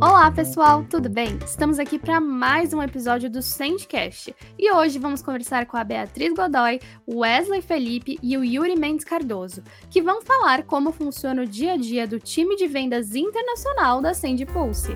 Olá, pessoal, tudo bem? Estamos aqui para mais um episódio do Sandcast e hoje vamos conversar com a Beatriz Godoy, Wesley Felipe e o Yuri Mendes Cardoso, que vão falar como funciona o dia a dia do time de vendas internacional da Sand Pulse.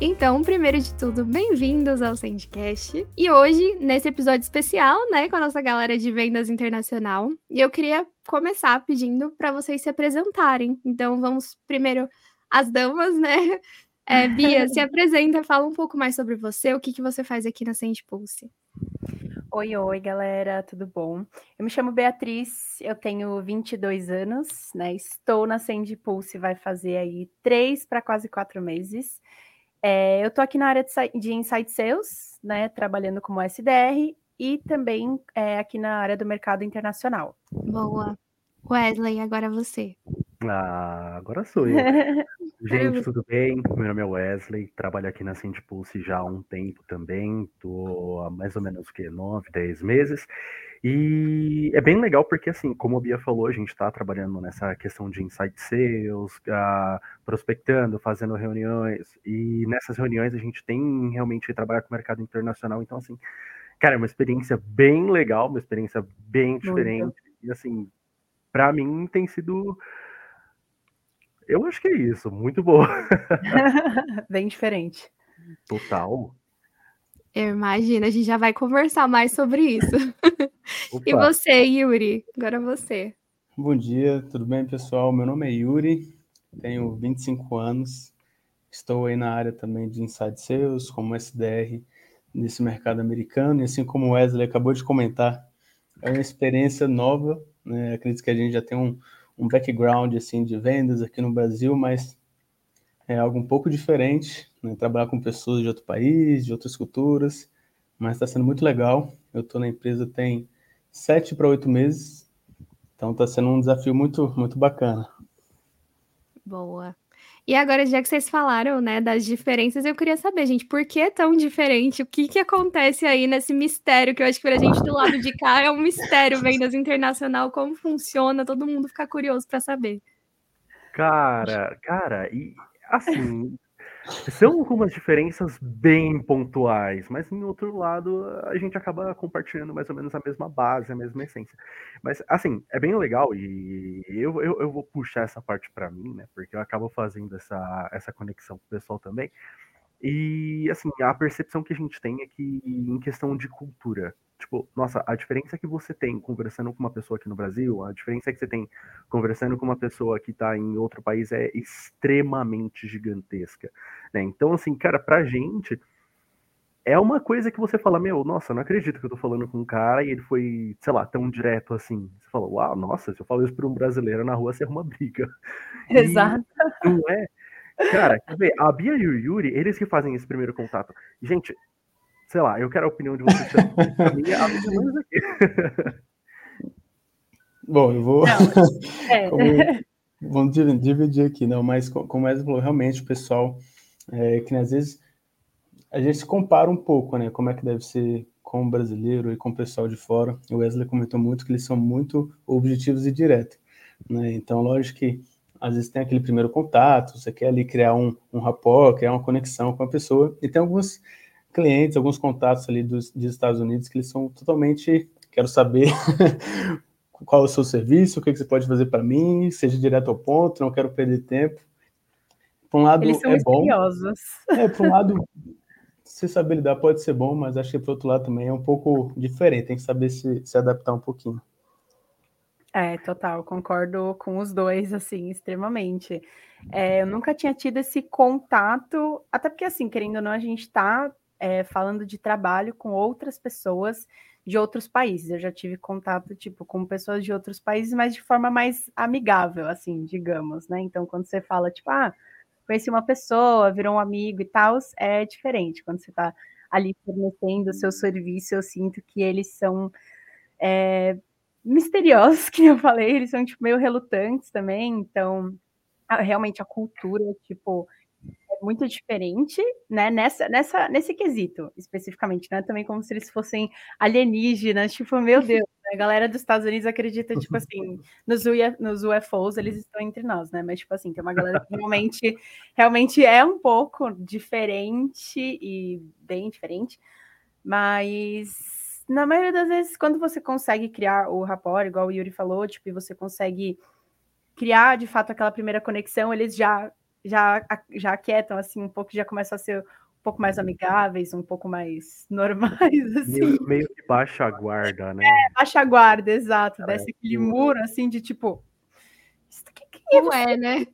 Então, primeiro de tudo, bem-vindos ao Sandcast. E hoje, nesse episódio especial, né, com a nossa galera de vendas internacional, e eu queria começar pedindo para vocês se apresentarem. Então, vamos primeiro as damas, né? É, Bia, se apresenta, fala um pouco mais sobre você, o que, que você faz aqui na Sand Pulse. Oi, oi, galera, tudo bom? Eu me chamo Beatriz, eu tenho 22 anos, né? Estou na Sand Pulse, vai fazer aí três para quase quatro meses. É, eu estou aqui na área de, de Insight Sales, né, trabalhando como SDR e também é, aqui na área do mercado internacional. Boa. Wesley, agora você. Ah, agora sou eu. Gente, tudo bem? Meu nome é Wesley, trabalho aqui na Pulse já há um tempo também, estou há mais ou menos que 9, 10 meses. E é bem legal porque, assim, como a Bia falou, a gente está trabalhando nessa questão de insight sales, uh, prospectando, fazendo reuniões, e nessas reuniões a gente tem realmente que trabalhar com o mercado internacional. Então, assim, cara, é uma experiência bem legal, uma experiência bem diferente. Muito. E, assim, para mim tem sido. Eu acho que é isso, muito boa. bem diferente. Total. Eu imagino, a gente já vai conversar mais sobre isso. e você, Yuri? Agora você. Bom dia, tudo bem, pessoal? Meu nome é Yuri, tenho 25 anos, estou aí na área também de Inside Sales, como SDR nesse mercado americano, e assim como o Wesley acabou de comentar, é uma experiência nova, né? Acredito que a gente já tem um, um background assim de vendas aqui no Brasil, mas é algo um pouco diferente, né? trabalhar com pessoas de outro país, de outras culturas, mas está sendo muito legal. Eu estou na empresa tem sete para oito meses, então está sendo um desafio muito, muito bacana. Boa. E agora, já que vocês falaram, né, das diferenças, eu queria saber, gente, por que é tão diferente? O que que acontece aí nesse mistério que eu acho que pra gente do lado de cá é um mistério vendas internacional, como funciona, todo mundo fica curioso para saber. Cara, cara, e assim, são algumas diferenças bem pontuais, mas em outro lado a gente acaba compartilhando mais ou menos a mesma base, a mesma essência. Mas assim, é bem legal e eu, eu, eu vou puxar essa parte para mim, né? Porque eu acabo fazendo essa, essa conexão com o pessoal também. E assim, a percepção que a gente tem é que em questão de cultura, Tipo, nossa, a diferença que você tem conversando com uma pessoa aqui no Brasil, a diferença que você tem conversando com uma pessoa que está em outro país é extremamente gigantesca. Né? Então, assim, cara, pra gente é uma coisa que você fala, meu, nossa, não acredito que eu tô falando com um cara e ele foi, sei lá, tão direto assim. Você fala, uau, nossa, se eu falo isso pra um brasileiro na rua, você arruma briga. Exato. E, não é? Cara, quer ver, a Bia e o Yuri, eles que fazem esse primeiro contato. Gente, sei lá, eu quero a opinião de vocês. a minha, a minha aqui. Bom, eu vou. É. como... Vamos dividir aqui, não, mas como o falou, realmente o pessoal, é, que às vezes a gente se compara um pouco, né? Como é que deve ser com o brasileiro e com o pessoal de fora. O Wesley comentou muito que eles são muito objetivos e diretos. Né? Então, lógico que às vezes tem aquele primeiro contato, você quer ali criar um, um rapport, criar uma conexão com a pessoa, e tem alguns clientes, alguns contatos ali dos, dos Estados Unidos que eles são totalmente, quero saber qual é o seu serviço, o que, que você pode fazer para mim, seja direto ao ponto, não quero perder tempo. Por um lado eles são é bom. É, por um lado, se saber lidar pode ser bom, mas acho que por outro lado também é um pouco diferente, tem que saber se, se adaptar um pouquinho. É, total, concordo com os dois, assim, extremamente. É, eu nunca tinha tido esse contato, até porque, assim, querendo ou não, a gente está é, falando de trabalho com outras pessoas de outros países. Eu já tive contato, tipo, com pessoas de outros países, mas de forma mais amigável, assim, digamos, né? Então, quando você fala, tipo, ah, conheci uma pessoa, virou um amigo e tal, é diferente. Quando você está ali fornecendo o seu serviço, eu sinto que eles são é, misteriosos, que eu falei, eles são, tipo, meio relutantes também, então, realmente a cultura, tipo, muito diferente, né? Nessa, nessa, nesse quesito, especificamente, né? Também como se eles fossem alienígenas, tipo, meu Deus, né? a galera dos Estados Unidos acredita, tipo assim, nos, UF, nos UFOs eles estão entre nós, né? Mas, tipo assim, tem uma galera que realmente, realmente é um pouco diferente e bem diferente, mas na maioria das vezes, quando você consegue criar o rapport, igual o Yuri falou, tipo, e você consegue criar de fato aquela primeira conexão, eles já já já aquietam assim um pouco, já começam a ser um pouco mais amigáveis, um pouco mais normais assim. Meio, meio que baixa a guarda, né? É, baixa a guarda, exato, é, desce aquele muro assim de tipo é, Não é, né?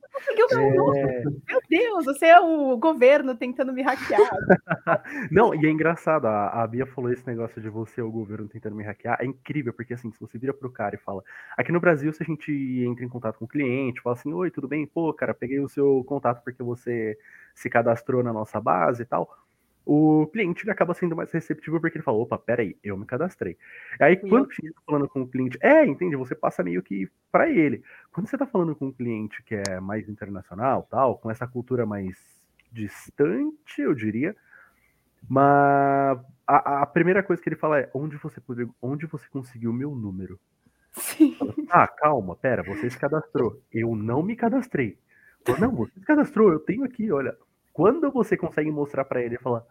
É... Meu Deus, você é o governo tentando me hackear. Não, e é engraçado, a, a Bia falou esse negócio de você é o governo tentando me hackear. É incrível, porque assim, se você vira pro cara e fala. Aqui no Brasil, se a gente entra em contato com o cliente, fala assim: Oi, tudo bem? Pô, cara, peguei o seu contato porque você se cadastrou na nossa base e tal o cliente acaba sendo mais receptivo porque ele fala, opa, peraí, eu me cadastrei. Aí quando você está falando com o cliente, é, entende, você passa meio que para ele. Quando você está falando com um cliente que é mais internacional, tal, com essa cultura mais distante, eu diria, mas a, a primeira coisa que ele fala é, onde você, onde você conseguiu o meu número? Sim. Ah, calma, pera, você se cadastrou. Eu não me cadastrei. Não, você se cadastrou, eu tenho aqui, olha, quando você consegue mostrar para ele e falar,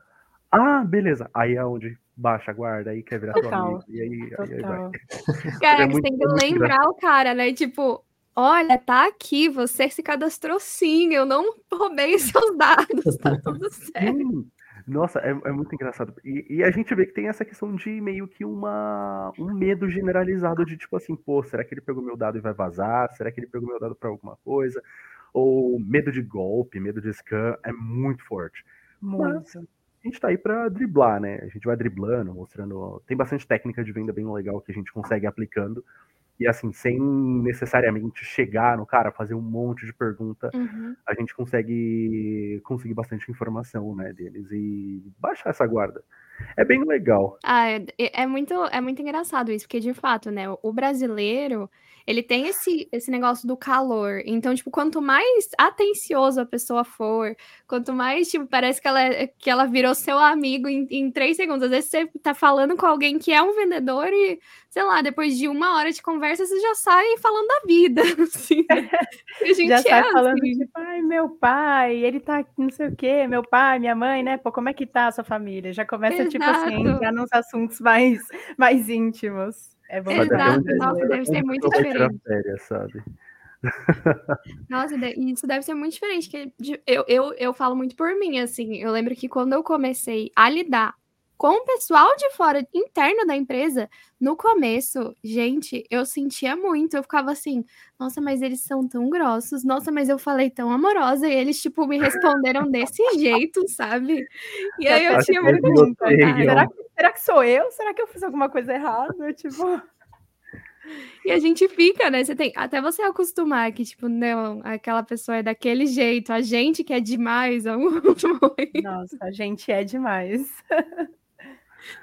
ah, beleza, aí é onde baixa a guarda, aí quer virar Total. tua amiga, e aí, aí, aí vai. Cara, é você tem que lembrar o cara, né? Tipo, olha, tá aqui, você se cadastrou sim, eu não roubei seus dados, tá tudo certo. Sim. Nossa, é, é, muito engraçado. E, e, a gente vê que tem essa questão de meio que uma, um medo generalizado de tipo assim, pô, será que ele pegou meu dado e vai vazar? Será que ele pegou meu dado para alguma coisa? Ou medo de golpe, medo de scam é muito forte. Muito. Mas a gente tá aí para driblar, né? A gente vai driblando, mostrando. Tem bastante técnica de venda bem legal que a gente consegue aplicando. E assim, sem necessariamente chegar no cara, fazer um monte de pergunta, uhum. a gente consegue conseguir bastante informação, né, deles e baixar essa guarda. É bem legal. Ah, é, é muito, é muito engraçado isso, porque de fato, né, o brasileiro, ele tem esse, esse negócio do calor. Então, tipo, quanto mais atencioso a pessoa for, quanto mais, tipo, parece que ela, que ela virou seu amigo em, em três segundos. Às vezes você tá falando com alguém que é um vendedor e, sei lá, depois de uma hora de conversa, você já sai falando da vida. Assim. a gente já é sai assim. falando, tipo, ai, meu pai, ele tá não sei o quê, meu pai, minha mãe, né? Pô, como é que tá a sua família? Já começa, Exato. tipo assim, entrar nos assuntos mais, mais íntimos. É bom Exato, nossa, deve ser muito diferente. Férias, sabe? Nossa, isso deve ser muito diferente. Que eu, eu, eu falo muito por mim, assim. Eu lembro que quando eu comecei a lidar com o pessoal de fora, interno da empresa, no começo, gente, eu sentia muito. Eu ficava assim, nossa, mas eles são tão grossos. Nossa, mas eu falei tão amorosa. E eles, tipo, me responderam desse jeito, sabe? E aí eu tinha muito. Será que, será que sou eu? Será que eu fiz alguma coisa errada? Tipo. E a gente fica, né? Você tem até você acostumar que, tipo, não, aquela pessoa é daquele jeito, a gente que é demais. Nossa, a gente é demais.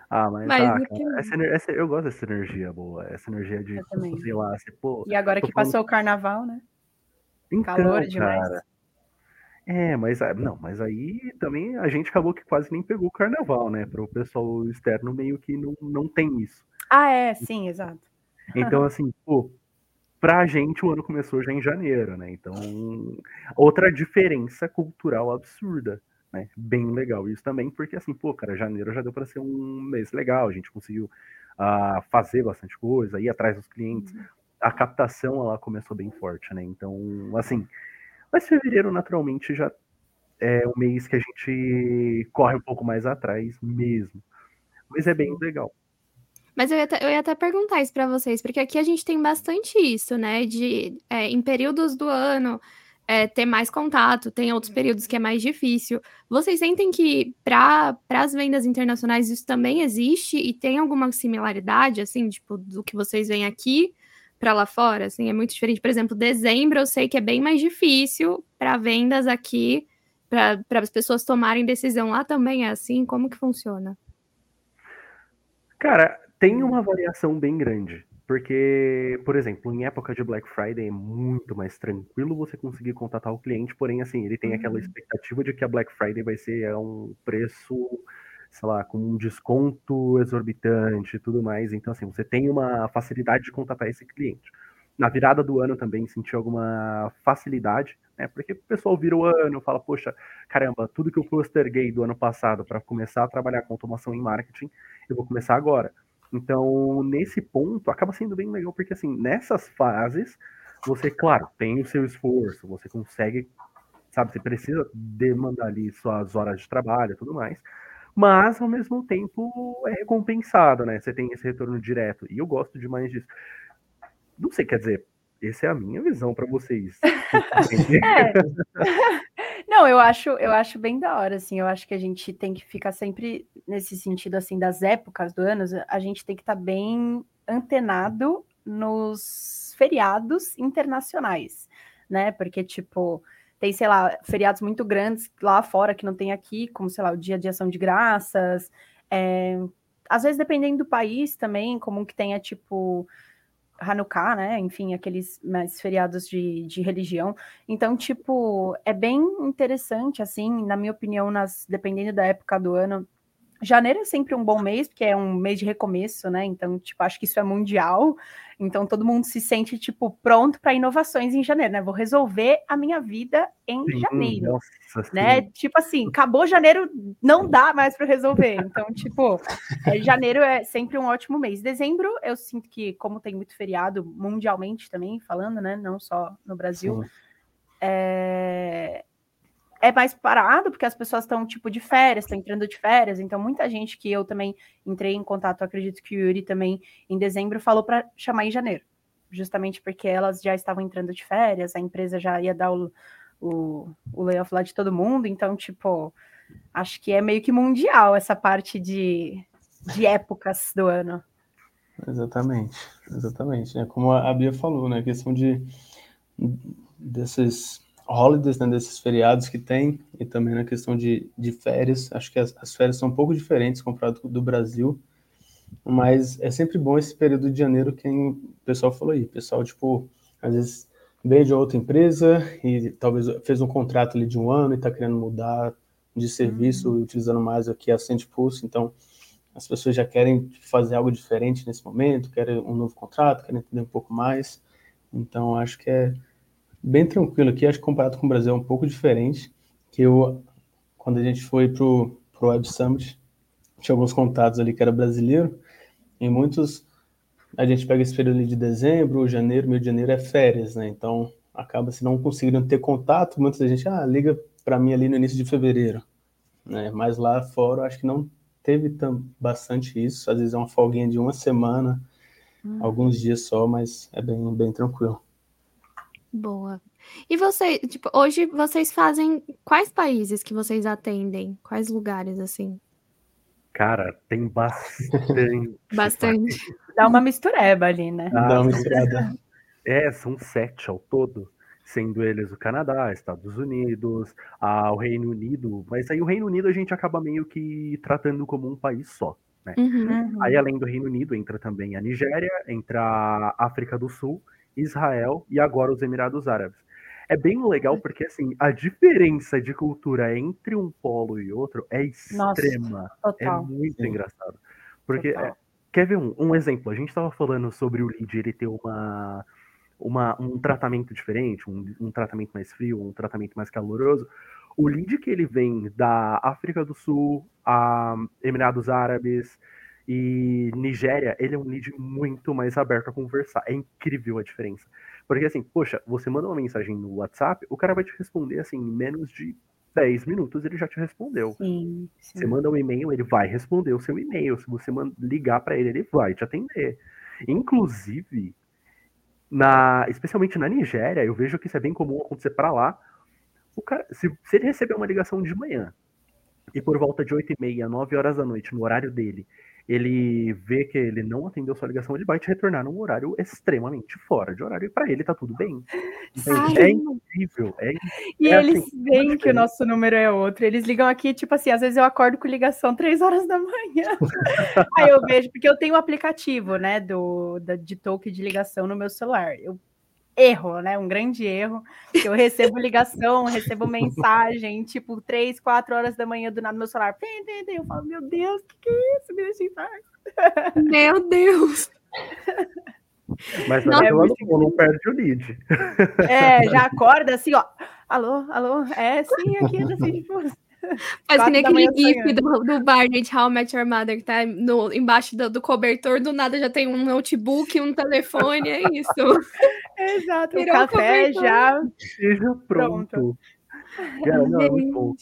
Ah, mas, mas ah, cara, essa, essa, eu gosto dessa energia boa, essa energia de, sei lá, assim, pô... E agora que passou o carnaval, né? Então, Calor demais. Cara, é, mas ah, não, mas aí também a gente acabou que quase nem pegou o carnaval, né? Para o pessoal externo meio que não, não tem isso. Ah, é, sim, exato. Então, assim, pô, pra gente o ano começou já em janeiro, né? Então, outra diferença cultural absurda né? Bem legal isso também, porque assim, pô, cara, janeiro já deu para ser um mês legal, a gente conseguiu uh, fazer bastante coisa, ir atrás dos clientes. Uhum. A captação ela começou bem forte, né? Então, assim, mas fevereiro naturalmente já é um mês que a gente corre um pouco mais atrás mesmo. Mas é bem legal. Mas eu ia, até, eu ia até perguntar isso para vocês, porque aqui a gente tem bastante isso, né? De é, em períodos do ano é, ter mais contato, tem outros períodos que é mais difícil. Vocês sentem que para as vendas internacionais isso também existe e tem alguma similaridade, assim, tipo, do que vocês veem aqui para lá fora? Assim, é muito diferente. Por exemplo, dezembro eu sei que é bem mais difícil para vendas aqui, para as pessoas tomarem decisão lá também é assim? Como que funciona? Cara, tem uma variação bem grande Porque, por exemplo, em época de Black Friday é muito mais tranquilo você conseguir contatar o cliente, porém, assim, ele tem aquela uhum. expectativa de que a Black Friday vai ser a um preço, sei lá, com um desconto exorbitante e tudo mais. Então, assim, você tem uma facilidade de contatar esse cliente. Na virada do ano também senti alguma facilidade, né? Porque o pessoal vira o ano, fala, poxa, caramba, tudo que eu posterguei do ano passado para começar a trabalhar com automação em marketing, eu vou começar agora. Então, nesse ponto, acaba sendo bem legal, porque assim, nessas fases, você, claro, tem o seu esforço, você consegue, sabe, você precisa demandar ali suas horas de trabalho e tudo mais, mas ao mesmo tempo é recompensado, né? Você tem esse retorno direto, e eu gosto demais disso. Não sei, quer dizer, essa é a minha visão para vocês. é. Não, eu acho, eu acho bem da hora, assim. Eu acho que a gente tem que ficar sempre nesse sentido, assim, das épocas do ano. A gente tem que estar tá bem antenado nos feriados internacionais, né? Porque, tipo, tem, sei lá, feriados muito grandes lá fora que não tem aqui, como, sei lá, o Dia de Ação de Graças. É... Às vezes, dependendo do país também, como que tenha, tipo, Hanukkah, né? Enfim, aqueles mais feriados de, de religião. Então, tipo, é bem interessante, assim, na minha opinião, nas, dependendo da época do ano, Janeiro é sempre um bom mês, porque é um mês de recomeço, né? Então, tipo, acho que isso é mundial. Então, todo mundo se sente, tipo, pronto para inovações em janeiro, né? Vou resolver a minha vida em sim, janeiro, nossa, né? Sim. Tipo assim, acabou janeiro, não dá mais para resolver. Então, tipo, é, janeiro é sempre um ótimo mês. Dezembro, eu sinto que, como tem muito feriado mundialmente também, falando, né? Não só no Brasil, é, é mais parado, porque as pessoas estão, tipo, de férias, estão entrando de férias, então muita gente que eu também entrei em contato, acredito que o Yuri também, em dezembro, falou para chamar em janeiro, justamente porque elas já estavam entrando de férias, a empresa já ia dar o, o, o layoff lá de todo mundo, então, tipo, acho que é meio que mundial essa parte de, de épocas do ano. Exatamente, exatamente, né? Como a Bia falou, né, a questão de desses holidays, né, desses feriados que tem, e também na questão de, de férias. Acho que as, as férias são um pouco diferentes comparado do Brasil, mas é sempre bom esse período de janeiro que o pessoal falou aí. O pessoal, tipo, às vezes veio de outra empresa e talvez fez um contrato ali de um ano e está querendo mudar de serviço, uhum. utilizando mais aqui a Pulse, então as pessoas já querem fazer algo diferente nesse momento, querem um novo contrato, querem entender um pouco mais. Então, acho que é, bem tranquilo aqui, acho que comparado com o Brasil é um pouco diferente, que eu, quando a gente foi pro, pro Web Summit, tinha alguns contatos ali que era brasileiro, e muitos, a gente pega esse período de dezembro, janeiro, meio de janeiro é férias, né, então acaba se não conseguindo ter contato, muita gente, ah, liga para mim ali no início de fevereiro, né, mas lá fora acho que não teve tão, bastante isso, às vezes é uma folguinha de uma semana, hum. alguns dias só, mas é bem, bem tranquilo. Boa. E você, tipo, hoje vocês fazem quais países que vocês atendem? Quais lugares assim? Cara, tem bastante. bastante. Dá uma mistureba ali, né? Ah, Dá uma misturada. É, são sete ao todo, sendo eles o Canadá, Estados Unidos, a, o Reino Unido, mas aí o Reino Unido a gente acaba meio que tratando como um país só. Né? Uhum. uhum. Aí, além do Reino Unido, entra também a Nigéria, entra a África do Sul Israel e agora os Emirados Árabes. É bem legal hum. porque assim, a diferença de cultura entre um polo e outro é extrema. Nossa, é muito Sim. engraçado. Porque é, quer ver um, um exemplo? A gente estava falando sobre o lead ele ter uma, uma, um tratamento diferente, um, um tratamento mais frio, um tratamento mais caloroso. O lead que ele vem da África do Sul, a Emirados Árabes, e Nigéria, ele é um lead muito mais aberto a conversar. É incrível a diferença. Porque assim, poxa, você manda uma mensagem no WhatsApp, o cara vai te responder assim, em menos de 10 minutos ele já te respondeu. Sim, sim. Você manda um e-mail, ele vai responder o seu e-mail. Se você ligar para ele, ele vai te atender. Inclusive, na, especialmente na Nigéria, eu vejo que isso é bem comum acontecer para lá. O cara, se, se ele receber uma ligação de manhã e por volta de 8 e meia, 9 horas da noite, no horário dele, ele vê que ele não atendeu sua ligação, ele vai te retornar num horário extremamente fora de horário e para ele tá tudo bem. Então, é incrível. É, e é eles assim, veem que o nosso número é outro. Eles ligam aqui, tipo assim, às vezes eu acordo com ligação três horas da manhã. Aí eu vejo, porque eu tenho um aplicativo, né, do, da, de toque de ligação no meu celular. Eu erro, né? Um grande erro. Eu recebo ligação, recebo mensagem, tipo, três, quatro horas da manhã do nada no meu celular. Eu falo, meu Deus, o que, que é isso? Me deixa em paz. Meu Deus! Mas não, é muito... não, não perde o lead. É, já acorda assim, ó. Alô, alô, é sim, aqui é da Cid Faz que nem aquele gif do, do Barney How I Met Your Mother, que tá no, embaixo do, do, cobertor, do nada já tem um notebook, um telefone, é isso. Exato, Virou o café já. Seja pronto. pronto. Cara, não, é muito bom.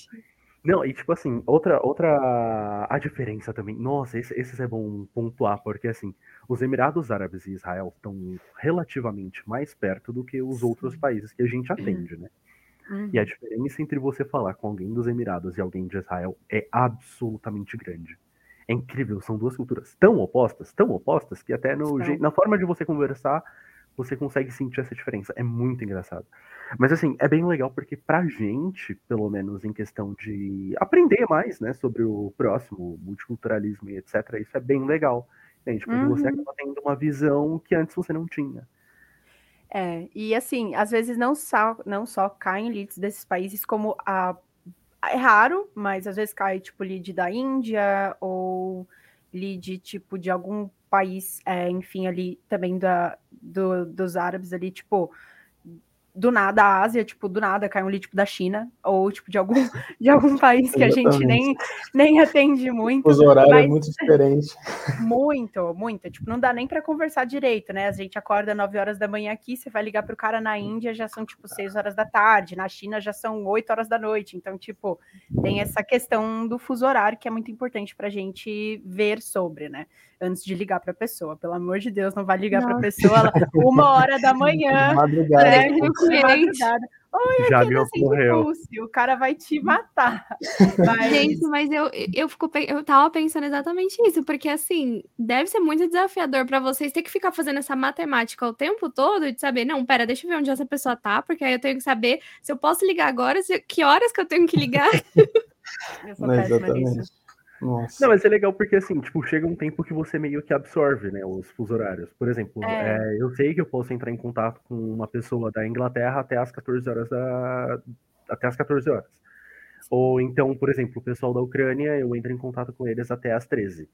Não, e tipo assim, outra, outra a diferença também. Nossa, esse, esse é bom pontuar, porque assim, os Emirados Árabes e Israel estão relativamente mais perto do que os outros países que a gente atende, né? Uhum. E a diferença entre você falar com alguém dos Emirados e alguém de Israel é absolutamente grande. É incrível, são duas culturas tão opostas, tão opostas, que até no, na forma de você conversar, você consegue sentir essa diferença. É muito engraçado. Mas assim, é bem legal porque pra gente, pelo menos em questão de aprender mais, né, sobre o próximo, multiculturalismo e etc, isso é bem legal. Gente, porque uhum. você acaba tendo uma visão que antes você não tinha. É, e assim, às vezes não só, não só caem leads desses países, como a. É raro, mas às vezes cai tipo lead da Índia ou lead tipo de algum país, é, enfim, ali também da, do, dos árabes ali, tipo, do nada a Ásia, tipo, do nada cai um tipo da China, ou tipo de algum, de algum país que a gente nem, nem atende muito. Os horários é muito diferentes. Muito, muito. Tipo, não dá nem para conversar direito, né? A gente acorda 9 horas da manhã aqui, você vai ligar pro cara na Índia, já são tipo 6 horas da tarde, na China já são 8 horas da noite. Então, tipo, tem essa questão do fuso horário que é muito importante pra gente ver sobre, né? antes de ligar para a pessoa. Pelo amor de Deus, não vai ligar para a pessoa uma hora da manhã. Madrugada. Né, madrugada. Oi, Já viu correu. O cara vai te matar. Mas... Gente, mas eu, eu, fico, eu tava pensando exatamente isso, porque assim, deve ser muito desafiador para vocês ter que ficar fazendo essa matemática o tempo todo de saber, não, pera, deixa eu ver onde essa pessoa tá, porque aí eu tenho que saber se eu posso ligar agora, se, que horas que eu tenho que ligar. eu sou não, péssima nisso. Nossa. Não, mas é legal porque, assim, tipo, chega um tempo que você meio que absorve, né, os fuso horários. Por exemplo, é. É, eu sei que eu posso entrar em contato com uma pessoa da Inglaterra até as 14 horas da... até as 14 horas. Ou então, por exemplo, o pessoal da Ucrânia, eu entro em contato com eles até as 13.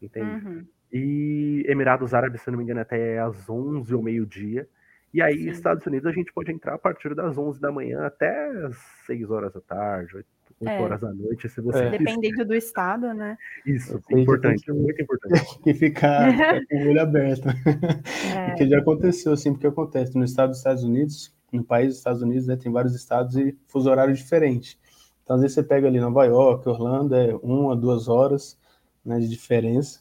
Entende? Uhum. E Emirados Árabes, se eu não me engano, até às 11 ou meio-dia. E aí, Sim. Estados Unidos, a gente pode entrar a partir das 11 da manhã até as 6 horas da tarde, 8 8 é. horas da noite, se você. É. Dependendo do estado, né? Isso, é importante, que, muito importante. Tem que ficar, ficar com o olho aberto. É. Porque já aconteceu, assim, porque acontece no estado dos Estados Unidos, no país dos Estados Unidos, né, tem vários estados e fuso horário diferente. Então, às vezes você pega ali Nova York, Orlando, é uma, duas horas né, de diferença,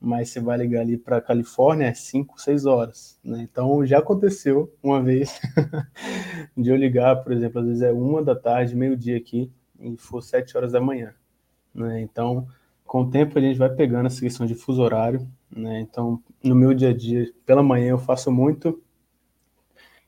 mas você vai ligar ali para Califórnia, é cinco, seis horas. Né? Então, já aconteceu uma vez de eu ligar, por exemplo, às vezes é uma da tarde, meio-dia aqui, e for sete horas da manhã. Né? Então, com o tempo a gente vai pegando essa questão de fuso horário. Né? Então, no meu dia a dia, pela manhã, eu faço muito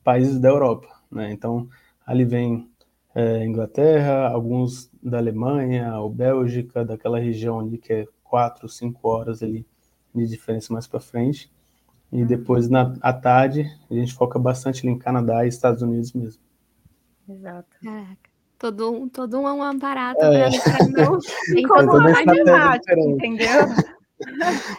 países da Europa. Né? Então, ali vem é, Inglaterra, alguns da Alemanha, ou Bélgica, daquela região ali que é quatro, cinco horas ali de diferença mais para frente. E depois, na à tarde, a gente foca bastante ali em Canadá e Estados Unidos mesmo. Exato. Caraca todo um, todo um aparato é. para não incomodar matemática, entendeu?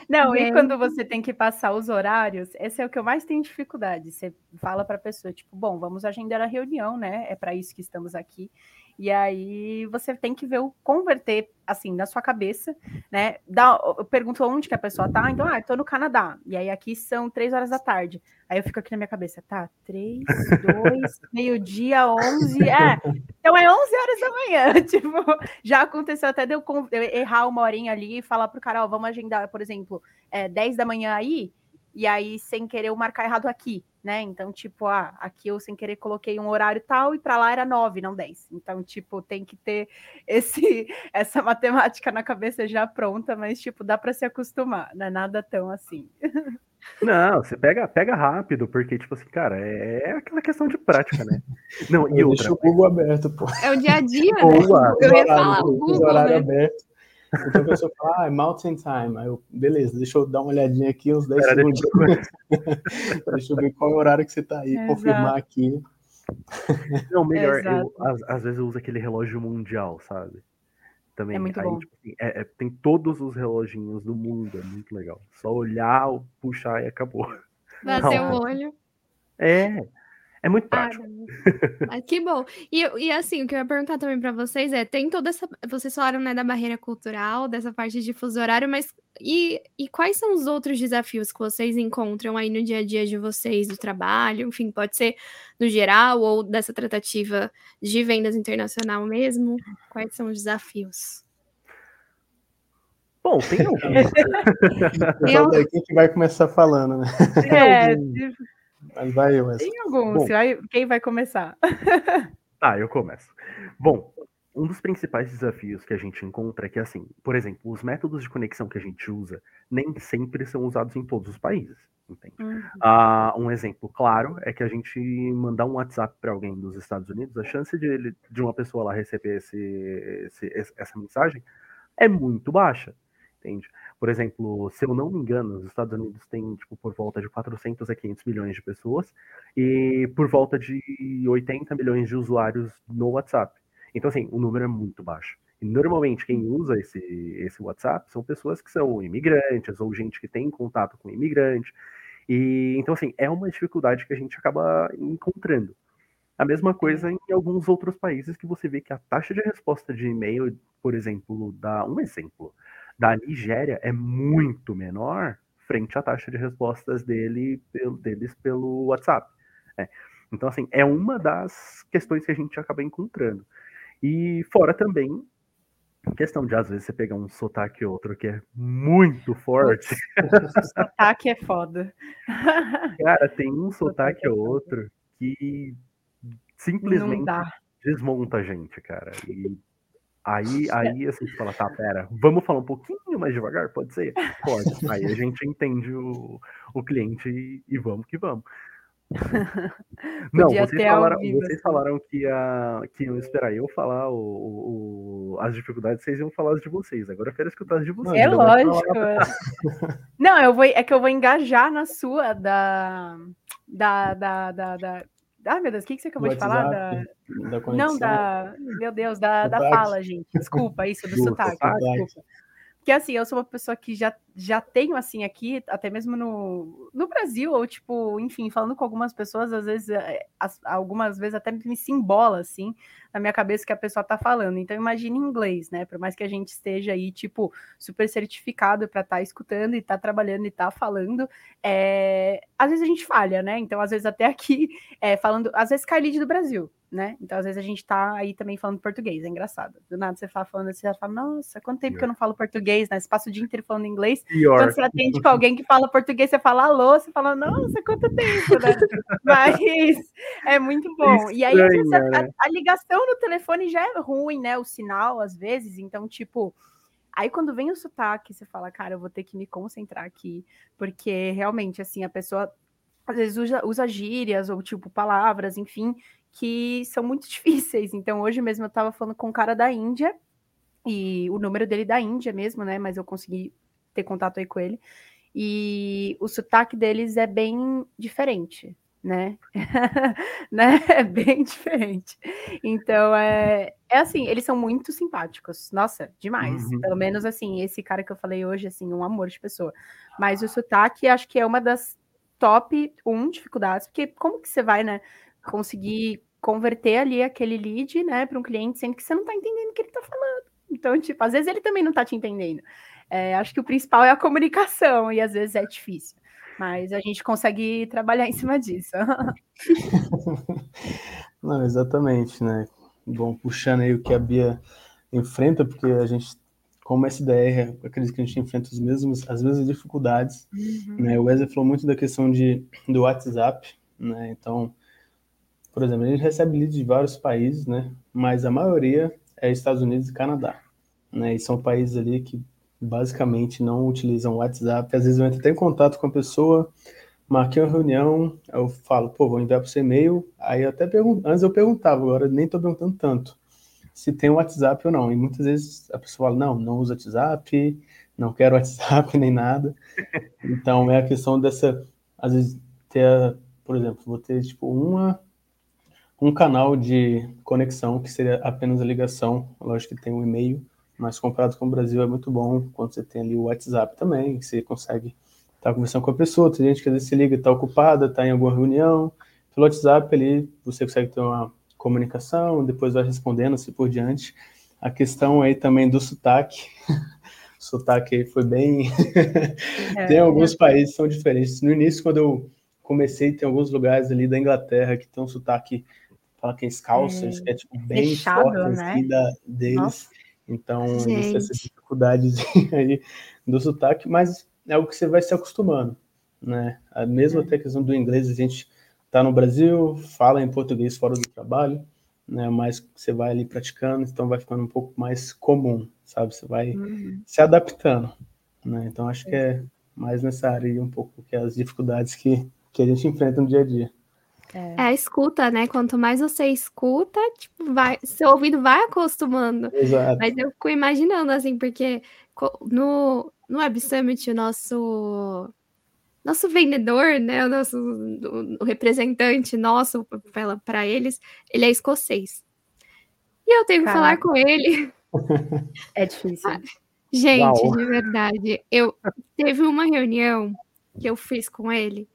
Não, é. e quando você tem que passar os horários, esse é o que eu mais tenho dificuldade. Você fala para a pessoa, tipo, bom, vamos agendar a reunião, né? É para isso que estamos aqui. E aí você tem que ver o converter assim na sua cabeça, né? Dá, eu pergunto onde que a pessoa tá, então, ah, eu tô no Canadá. E aí aqui são três horas da tarde. Aí eu fico aqui na minha cabeça, tá, três, dois, meio-dia, onze, é, então é onze horas da manhã. Tipo, já aconteceu até de eu, errar uma horinha ali e falar pro cara, ó, vamos agendar, por exemplo, é, 10 da manhã aí, e aí sem querer eu marcar errado aqui, né? Então, tipo, ah, aqui eu sem querer coloquei um horário tal e para lá era 9, não 10. Então, tipo, tem que ter esse essa matemática na cabeça já pronta, mas tipo, dá para se acostumar, não é nada tão assim. Não, você pega, pega rápido, porque, tipo assim, cara, é, é aquela questão de prática, né? Não, e outra. Deixa o Google aberto, pô. É o dia a dia, né? Boa, eu ia falar o Google, horário né? aberto. Então a pessoa fala, ah, é mountain time. Aí eu, beleza, deixa eu dar uma olhadinha aqui, uns 10 segundos. deixa eu ver qual é o horário que você tá aí, Exato. confirmar aqui. Não, melhor, eu, às, às, vezes eu uso aquele relógio mundial, sabe? Também. É muito aí, bom. Tipo, assim, é, é, tem todos os reloginhos do mundo, é muito legal. Só olhar, puxar e acabou. Bater o olho. É, é muito ah, prático. Ah, que bom. E, e assim, o que eu ia perguntar também para vocês é: tem toda essa. Vocês falaram né, da barreira cultural, dessa parte de fuso horário, mas e, e quais são os outros desafios que vocês encontram aí no dia a dia de vocês, do trabalho? Enfim, pode ser no geral ou dessa tratativa de vendas internacional mesmo? Quais são os desafios? Bom, tem alguns. é quem que vai começar falando, né? É, mas vai eu. Mas... Tem alguns. Vai... Quem vai começar? Tá, eu começo. Bom, um dos principais desafios que a gente encontra é que, assim, por exemplo, os métodos de conexão que a gente usa nem sempre são usados em todos os países. Entende? Uhum. Uh, um exemplo claro é que a gente mandar um WhatsApp para alguém dos Estados Unidos, a chance de, de uma pessoa lá receber esse, esse, essa mensagem é muito baixa, entende? Por exemplo, se eu não me engano, os Estados Unidos têm tipo, por volta de 400 a 500 milhões de pessoas e por volta de 80 milhões de usuários no WhatsApp. Então, assim, o número é muito baixo. E normalmente quem usa esse, esse WhatsApp são pessoas que são imigrantes ou gente que tem contato com imigrante. E então, assim, é uma dificuldade que a gente acaba encontrando. A mesma coisa em alguns outros países que você vê que a taxa de resposta de e-mail, por exemplo, dá um exemplo da Nigéria é muito menor frente à taxa de respostas dele, pelo, deles pelo WhatsApp. Né? Então, assim, é uma das questões que a gente acaba encontrando. E fora também questão de, às vezes, você pegar um sotaque outro que é muito forte. O sotaque é foda. Cara, tem um sotaque ou outro que simplesmente desmonta a gente, cara. E Aí, aí assim, você fala, tá, pera, vamos falar um pouquinho mais devagar, pode ser? Pode. Aí a gente entende o, o cliente e, e vamos que vamos. Não, vocês falaram, vocês assim. falaram que, ia, que iam esperar eu falar o, o, as dificuldades, vocês iam falar as de vocês. Agora eu quero escutar as de vocês. É lógico. Não, eu vou, é que eu vou engajar na sua da, da, da, da, ah, meu Deus, o que, que você acabou de falar? Da... da não, da. Meu Deus, da, da fala, gente. Desculpa, isso do sotaque. Desculpa. Porque assim, eu sou uma pessoa que já, já tenho assim aqui, até mesmo no, no Brasil, ou tipo, enfim, falando com algumas pessoas, às vezes, é, as, algumas vezes até me simbola assim, na minha cabeça que a pessoa tá falando. Então imagine em inglês, né? Por mais que a gente esteja aí, tipo, super certificado para estar tá escutando e tá trabalhando e tá falando, é... às vezes a gente falha, né? Então, às vezes até aqui, é, falando, às vezes cai lead do Brasil né? Então, às vezes, a gente tá aí também falando português, é engraçado. Do nada você fala falando assim, você fala, nossa, quanto tempo que eu não falo português, né? Você passa o dia inteiro falando inglês. Pior. Quando você atende com alguém que fala português, você fala alô, você fala, nossa, quanto tempo, né? Mas é muito bom. e aí, vezes, a, né? a, ligação no telefone já é ruim, né? O sinal, às vezes, então, tipo. Aí quando vem o sotaque, você fala, cara, eu vou ter que me concentrar aqui, porque realmente, assim, a pessoa às vezes usa, usa gírias ou tipo palavras, enfim, que são muito difíceis. Então, hoje mesmo eu estava falando com um cara da Índia, e o número dele é da Índia mesmo, né? Mas eu consegui ter contato aí com ele. E o sotaque deles é bem diferente, né? né? É bem diferente. Então, é, é assim, eles são muito simpáticos. Nossa, demais. Uhum. Pelo menos, assim, esse cara que eu falei hoje, assim, um amor de pessoa. Mas o sotaque, acho que é uma das top 1 dificuldades, porque como que você vai, né? conseguir converter ali aquele lead, né, para um cliente, sendo que você não está entendendo o que ele está falando. Então, tipo, às vezes ele também não está te entendendo. É, acho que o principal é a comunicação, e às vezes é difícil. Mas a gente consegue trabalhar em cima disso. não, exatamente, né? Bom, puxando aí o que a Bia enfrenta, porque a gente como SDR, acredito que a gente enfrenta os mesmos, as mesmas dificuldades. Uhum. Né? O Wesley falou muito da questão de, do WhatsApp, né? Então, por exemplo, a gente recebe leads de vários países, né? Mas a maioria é Estados Unidos e Canadá, né? E são países ali que basicamente não utilizam o WhatsApp. Às vezes eu entro até em contato com a pessoa, marquei uma reunião, eu falo, pô, vou enviar para você e-mail. Aí eu até pergunto, antes eu perguntava, agora nem estou perguntando tanto se tem o WhatsApp ou não. E muitas vezes a pessoa fala, não, não uso WhatsApp, não quero WhatsApp nem nada. Então é a questão dessa, às vezes, ter, por exemplo, vou ter tipo uma um canal de conexão que seria apenas a ligação, lógico que tem um e-mail, mas comparado com o Brasil é muito bom quando você tem ali o WhatsApp também, que você consegue estar conversando com a pessoa, tem gente que às vezes se liga, está ocupada, está em alguma reunião, pelo WhatsApp ali você consegue ter uma comunicação, depois vai respondendo assim por diante. A questão aí também do sotaque, o sotaque aí foi bem... É, tem alguns é. países que são diferentes. No início, quando eu comecei, tem alguns lugares ali da Inglaterra que tem um sotaque fala que é Scalcers, é, que é tipo bem fechado, forte né? assim, da, deles. Nossa. Então, existe essa dificuldade aí do sotaque, mas é algo que você vai se acostumando, né? A mesma é. até questão do inglês, a gente tá no Brasil, fala em português fora do trabalho, né? Mas você vai ali praticando, então vai ficando um pouco mais comum, sabe? Você vai uhum. se adaptando, né? Então acho que é mais nessa área um pouco que é as dificuldades que, que a gente enfrenta no dia a dia. É. é. a escuta, né? Quanto mais você escuta, tipo, vai, seu ouvido vai acostumando. Exato. Mas eu fico imaginando, assim, porque no, no Web Summit, o nosso, nosso vendedor, né? O nosso o representante nosso para eles, ele é escocês. E eu tenho que falar com ele. É difícil. Gente, Uau. de verdade, eu teve uma reunião que eu fiz com ele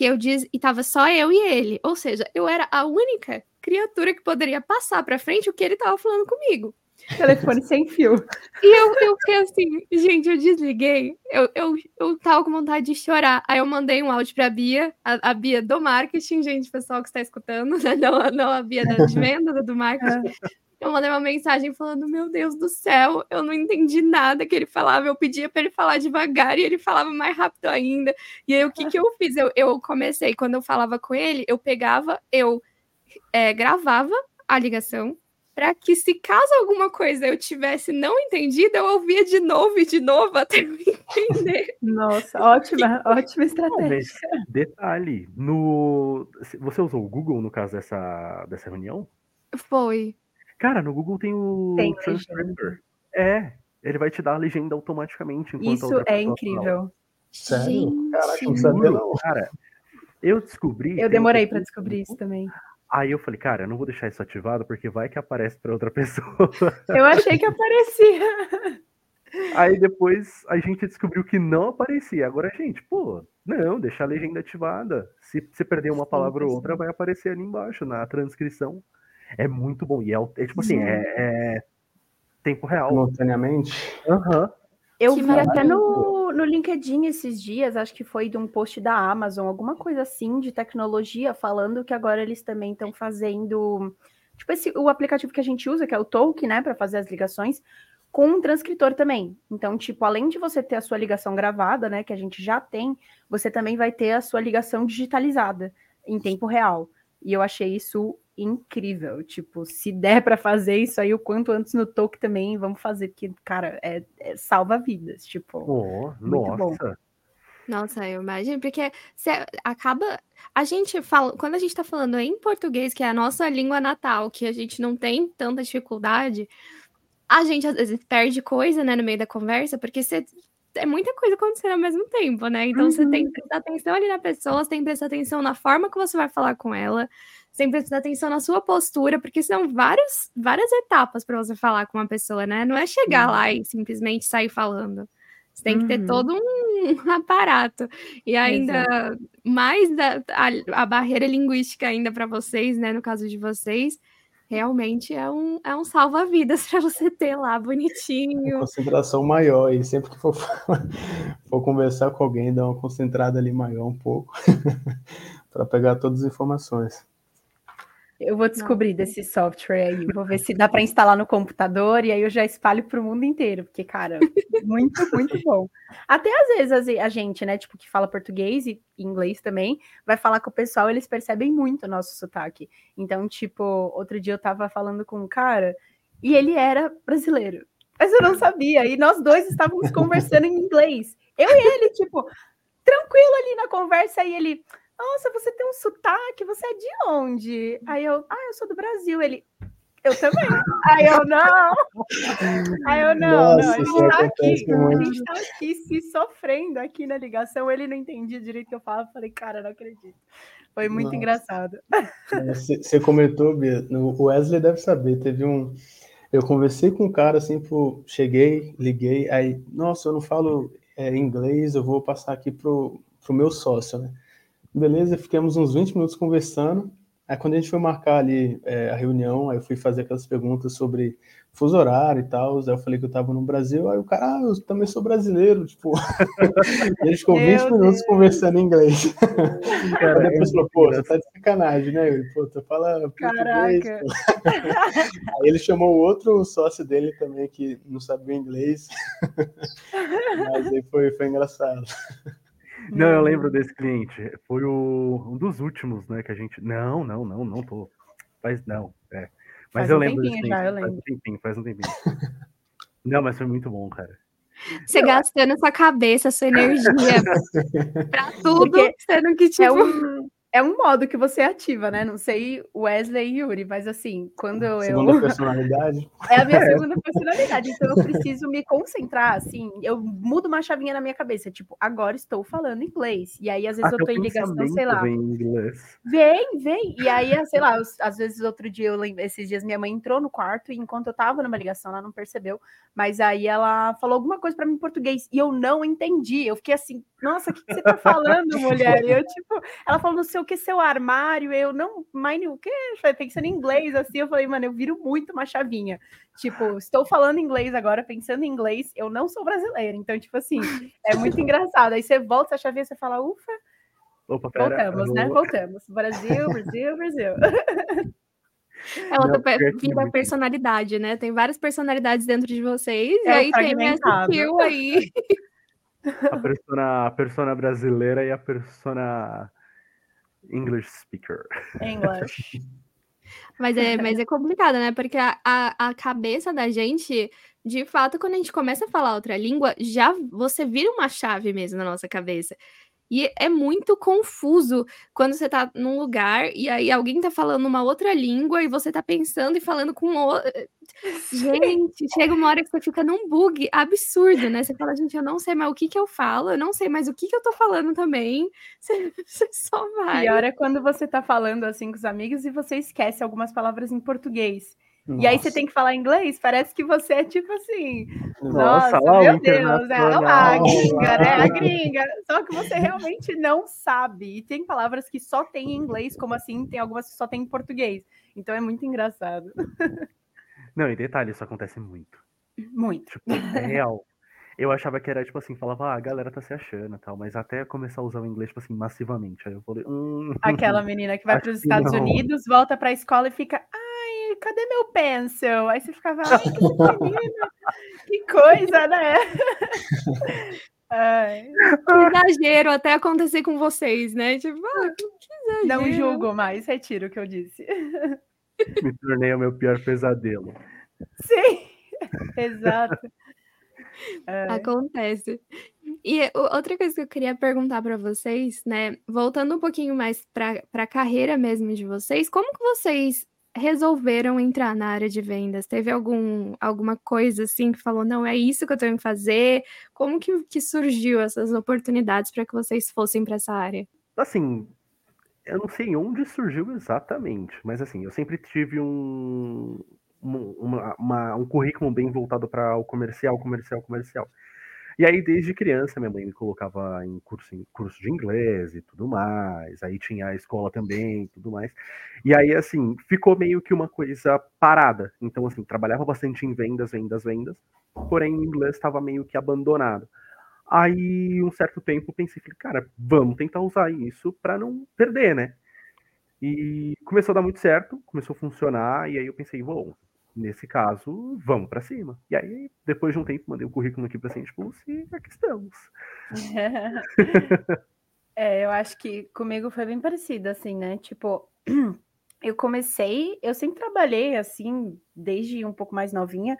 que eu diz e tava só eu e ele. Ou seja, eu era a única criatura que poderia passar para frente o que ele tava falando comigo. Telefone sem fio. E eu, eu fiquei assim, gente, eu desliguei. Eu, eu, eu tava com vontade de chorar. Aí eu mandei um áudio pra Bia, a, a Bia do marketing, gente, pessoal que está escutando, né? não, não a Bia das vendas, do marketing. Eu mandei uma mensagem falando: Meu Deus do céu, eu não entendi nada que ele falava. Eu pedia para ele falar devagar e ele falava mais rápido ainda. E aí, o que, que eu fiz? Eu, eu comecei, quando eu falava com ele, eu pegava, eu é, gravava a ligação, para que se caso alguma coisa eu tivesse não entendido, eu ouvia de novo e de novo até eu entender. Nossa, ótima, ótima estratégia. Detalhe, no você usou o Google no caso dessa, dessa reunião? Foi. Cara, no Google tem o tem Translator. É, ele vai te dar a legenda automaticamente. Isso é incrível. Sério? Gente. Caraca, não sabia não. Cara, eu descobri. Eu demorei para descobrir isso também. Aí eu falei, cara, eu não vou deixar isso ativado porque vai que aparece para outra pessoa. Eu achei que aparecia. Aí depois a gente descobriu que não aparecia. Agora, gente, pô, não, deixa a legenda ativada. Se você perder uma palavra ou outra, vai aparecer ali embaixo na transcrição. É muito bom. E é, é tipo assim, é, é, tempo real. Simultaneamente. Uhum. Eu que vi até no, no LinkedIn esses dias, acho que foi de um post da Amazon, alguma coisa assim de tecnologia, falando que agora eles também estão fazendo. Tipo, esse, o aplicativo que a gente usa, que é o Talk, né, para fazer as ligações, com um transcritor também. Então, tipo, além de você ter a sua ligação gravada, né, que a gente já tem, você também vai ter a sua ligação digitalizada em tempo real. E eu achei isso incrível. Tipo, se der para fazer isso aí o quanto antes no Talk também, vamos fazer, porque, cara, é, é salva vidas. Tipo, oh, muito nossa. bom. Nossa, eu imagino, porque você acaba. A gente fala. Quando a gente tá falando em português, que é a nossa língua natal, que a gente não tem tanta dificuldade, a gente às vezes perde coisa, né, no meio da conversa, porque você é muita coisa acontecendo ao mesmo tempo, né? Então uhum. você tem que uhum. prestar atenção ali na pessoa, você tem que prestar atenção na forma que você vai falar com ela, que prestar atenção na sua postura, porque são várias, várias etapas para você falar com uma pessoa, né? Não é chegar uhum. lá e simplesmente sair falando. Você tem que ter uhum. todo um aparato. E ainda Exato. mais da, a, a barreira linguística ainda para vocês, né? No caso de vocês, realmente é um, é um salva-vidas para você ter lá bonitinho. Uma concentração maior, e sempre que for, for conversar com alguém, dá uma concentrada ali maior um pouco, para pegar todas as informações. Eu vou descobrir desse software aí, vou ver se dá para instalar no computador e aí eu já espalho para o mundo inteiro, porque, cara, muito, muito bom. Até às vezes a gente, né, tipo, que fala português e inglês também, vai falar com o pessoal, eles percebem muito o nosso sotaque. Então, tipo, outro dia eu tava falando com um cara e ele era brasileiro, mas eu não sabia, e nós dois estávamos conversando em inglês. Eu e ele, tipo, tranquilo ali na conversa, e ele nossa, você tem um sotaque, você é de onde? Aí eu, ah, eu sou do Brasil. Ele, eu também. Aí eu, não. Aí eu, não, Nossa, não. Ele está aqui, a gente está aqui se sofrendo aqui na ligação. Ele não entendia direito o que eu falava. Falei, cara, não acredito. Foi muito Nossa. engraçado. Você comentou, Bia, o Wesley deve saber, teve um... Eu conversei com um cara assim, pô, cheguei, liguei, aí, nossa, eu não falo é, inglês, eu vou passar aqui pro, pro meu sócio, né? Beleza, ficamos uns 20 minutos conversando. Aí quando a gente foi marcar ali é, a reunião, aí eu fui fazer aquelas perguntas sobre fuso horário e tal. Aí eu falei que eu tava no Brasil, aí o cara, ah, eu também sou brasileiro, tipo. e a gente ficou 20 Meu minutos Deus. conversando em inglês. Cara, aí depois falou, pô, você tá de sacanagem, né? Eu, pô, tu fala português. aí ele chamou outro sócio dele também que não sabia inglês. Mas aí foi, foi engraçado. Não, eu lembro desse cliente. Foi o, um dos últimos, né, que a gente. Não, não, não, não tô. Faz não, é. Mas faz eu um lembro desse já, eu lembro. Faz um tempinho, faz um tempinho. não, mas foi muito bom, cara. Você gastando sua cabeça, sua energia pra tudo, Porque sendo que tipo. É um, é um modo que você ativa, né? Não sei Wesley e Yuri, mas assim, quando eu. Segunda personalidade. É a minha segunda personalidade, então eu preciso me concentrar, assim, eu mudo uma chavinha na minha cabeça, tipo, agora estou falando inglês. E aí, às vezes, Até eu tô em ligação, sei lá. Vem, inglês. vem, vem. E aí, sei lá, às vezes, outro dia, eu lembro, esses dias, minha mãe entrou no quarto e enquanto eu tava numa ligação, ela não percebeu, mas aí ela falou alguma coisa para mim em português e eu não entendi. Eu fiquei assim, nossa, o que, que você tá falando, mulher? E eu, tipo, ela falou, não sei o que, seu armário. Eu, não, mine o quê? Pensando em inglês, assim, eu falei, mano, eu viro muito uma chavinha. Tipo, estou falando inglês agora, pensando em inglês, eu não sou brasileira. Então, tipo assim, é muito engraçado. Aí você volta a chavinha, você fala, ufa, Opa, pera, voltamos, né? Voltamos. Brasil, Brasil, Brasil. É outra pe personalidade, né? Tem várias personalidades dentro de vocês, é e aí tem essa skill aí. A persona, a persona brasileira e a persona English speaker. English. Mas é, mas é complicado, né? Porque a, a, a, cabeça da gente, de fato, quando a gente começa a falar outra língua, já você vira uma chave mesmo na nossa cabeça. E é muito confuso quando você tá num lugar e aí alguém tá falando uma outra língua e você tá pensando e falando com outro. Gente, chega uma hora que você fica num bug absurdo, né? Você fala, gente, eu não sei mais o que que eu falo, eu não sei mais o que que eu tô falando também. Você, você só vai. Pior é quando você tá falando assim com os amigos e você esquece algumas palavras em português. Nossa. E aí você tem que falar inglês, parece que você é tipo assim, nossa, nossa meu Deus, é a gringa, né? A gringa. Só que você realmente não sabe. E tem palavras que só tem em inglês, como assim, tem algumas que só tem em português. Então é muito engraçado. Não, e detalhe, isso acontece muito. Muito. Tipo, é real. Eu achava que era, tipo assim, falava, ah, a galera tá se achando e tal, mas até começar a usar o inglês, tipo assim, massivamente. Aí eu falei, hum. Aquela menina que vai para os Estados Unidos, volta pra escola e fica, ai, cadê meu pencil? Aí você ficava, ai, que menina, que coisa, né? Ai. Que exagero até acontecer com vocês, né? Tipo, ah, que exagero. Não julgo mais, retiro o que eu disse. Me tornei o meu pior pesadelo. Sim, exato. É. Acontece. E outra coisa que eu queria perguntar para vocês, né? Voltando um pouquinho mais para a carreira mesmo de vocês, como que vocês resolveram entrar na área de vendas? Teve algum, alguma coisa assim que falou, não, é isso que eu tenho que fazer? Como que, que surgiu essas oportunidades para que vocês fossem para essa área? Assim, eu não sei onde surgiu exatamente, mas assim, eu sempre tive um, uma, uma, um currículo bem voltado para o comercial, comercial, comercial. E aí, desde criança, minha mãe me colocava em curso, em curso de inglês e tudo mais. Aí tinha a escola também e tudo mais. E aí, assim, ficou meio que uma coisa parada. Então, assim, trabalhava bastante em vendas, vendas, vendas. Porém, o inglês estava meio que abandonado. Aí, um certo tempo, pensei, falei, cara, vamos tentar usar isso para não perder, né? E começou a dar muito certo, começou a funcionar, e aí eu pensei, bom, nesse caso, vamos para cima. E aí, depois de um tempo, mandei o currículo aqui para Saint Pulse e aqui estamos. é, eu acho que comigo foi bem parecido, assim, né? Tipo, eu comecei, eu sempre trabalhei assim, desde um pouco mais novinha,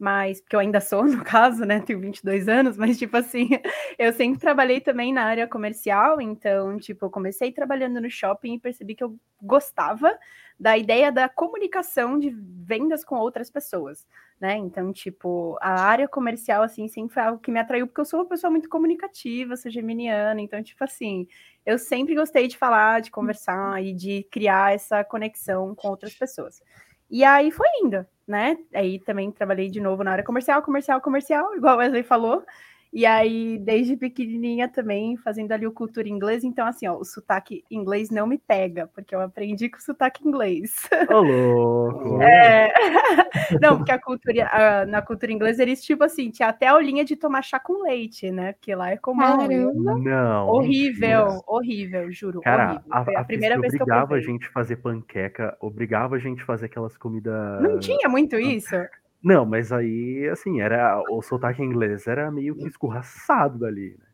mas porque eu ainda sou, no caso, né? Tenho 22 anos, mas tipo assim, eu sempre trabalhei também na área comercial, então, tipo, eu comecei trabalhando no shopping e percebi que eu gostava da ideia da comunicação de vendas com outras pessoas, né? Então, tipo, a área comercial assim sempre foi algo que me atraiu porque eu sou uma pessoa muito comunicativa, sou geminiana, então, tipo assim, eu sempre gostei de falar, de conversar e de criar essa conexão com outras pessoas. E aí foi indo, né? Aí também trabalhei de novo na área comercial, comercial, comercial, igual o Wesley falou. E aí, desde pequenininha também, fazendo ali o cultura inglês. Então, assim, ó, o sotaque inglês não me pega, porque eu aprendi com o sotaque inglês. Ô, louco! É... não, porque a cultura, a, na cultura inglesa, eles, tipo assim, tinha até a aulinha de tomar chá com leite, né? Porque lá é comum. Caramba! Não! Horrível, mentira. horrível, juro. Cara, horrível. a, a, a primeira vez que eu obrigava a gente a fazer panqueca, obrigava a gente a fazer aquelas comidas... Não tinha muito isso? Não, mas aí, assim, era o sotaque inglês era meio que escorraçado dali, né?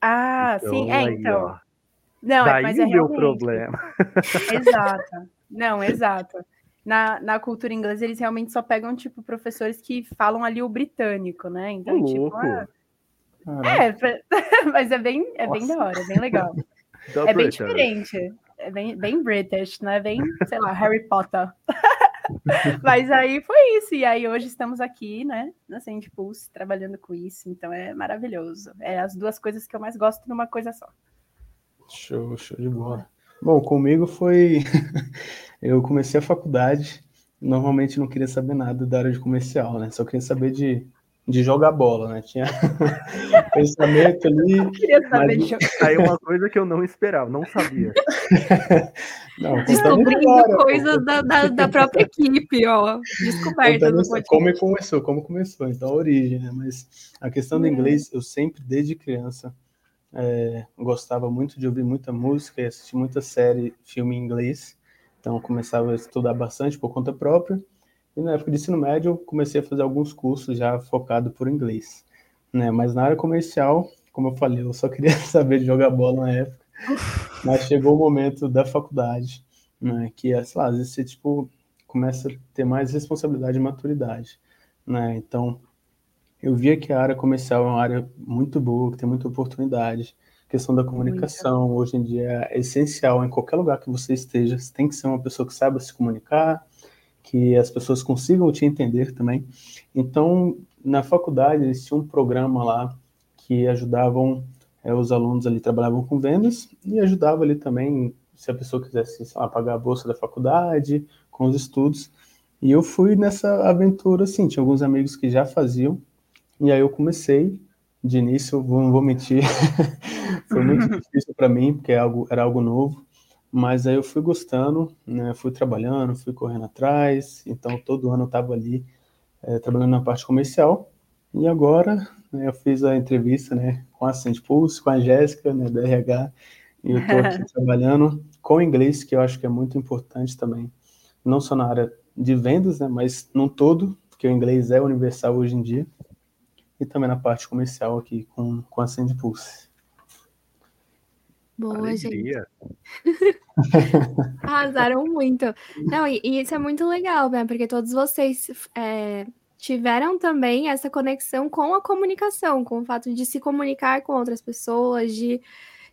Ah, então, sim, é, aí, então. Ó, não, é, daí mas é meu realmente... problema. Exato. Não, exato. Na, na cultura inglesa, eles realmente só pegam, tipo, professores que falam ali o britânico, né? Então, o tipo. Ah, é, mas é bem, é bem da hora, é bem legal. é bem diferente. É bem, bem British, não é bem, sei lá, Harry Potter. Mas aí foi isso. E aí hoje estamos aqui, né, na Send Pulse, trabalhando com isso. Então é maravilhoso. É as duas coisas que eu mais gosto numa coisa só. Show, show de bola. Bom, comigo foi. eu comecei a faculdade. Normalmente não queria saber nada da área de comercial, né? Só queria saber de de jogar bola, né? Tinha pensamento ali. Eu queria saber mas... de jogar. Aí uma coisa que eu não esperava, não sabia. não, Descobrindo agora, coisas da, da, da, própria equipe, ó. Descoberta. Como começou, como começou, então a origem, né? Mas a questão do é. inglês, eu sempre, desde criança, é, gostava muito de ouvir muita música e assistir muita série, filme em inglês. Então começava a estudar bastante por conta própria. E na época de ensino médio, comecei a fazer alguns cursos já focado por inglês. Né? Mas na área comercial, como eu falei, eu só queria saber de jogar bola na época. Mas chegou o momento da faculdade, né? que é, sei lá, às vezes você tipo, começa a ter mais responsabilidade e maturidade. Né? Então, eu via que a área comercial é uma área muito boa, que tem muita oportunidade. A questão da comunicação, hoje em dia, é essencial em qualquer lugar que você esteja. Você tem que ser uma pessoa que saiba se comunicar, que as pessoas consigam te entender também. Então, na faculdade, eles tinham um programa lá que ajudavam é, os alunos ali, trabalhavam com vendas e ajudava ali também, se a pessoa quisesse lá, pagar a bolsa da faculdade, com os estudos. E eu fui nessa aventura, assim, tinha alguns amigos que já faziam, e aí eu comecei, de início, não vou mentir, foi muito difícil para mim, porque é algo, era algo novo, mas aí eu fui gostando, né? Fui trabalhando, fui correndo atrás. Então todo ano eu estava ali é, trabalhando na parte comercial. E agora né, eu fiz a entrevista, né, com a Sand Pulse, com a Jéssica, né, da RH. E eu estou aqui trabalhando com inglês, que eu acho que é muito importante também, não só na área de vendas, né, mas num todo, porque o inglês é universal hoje em dia, e também na parte comercial aqui com, com a Sand Pulse. Boa, Alegria. gente. Arrasaram muito. Não, e, e, isso é muito legal, né? Porque todos vocês é, tiveram também essa conexão com a comunicação, com o fato de se comunicar com outras pessoas, de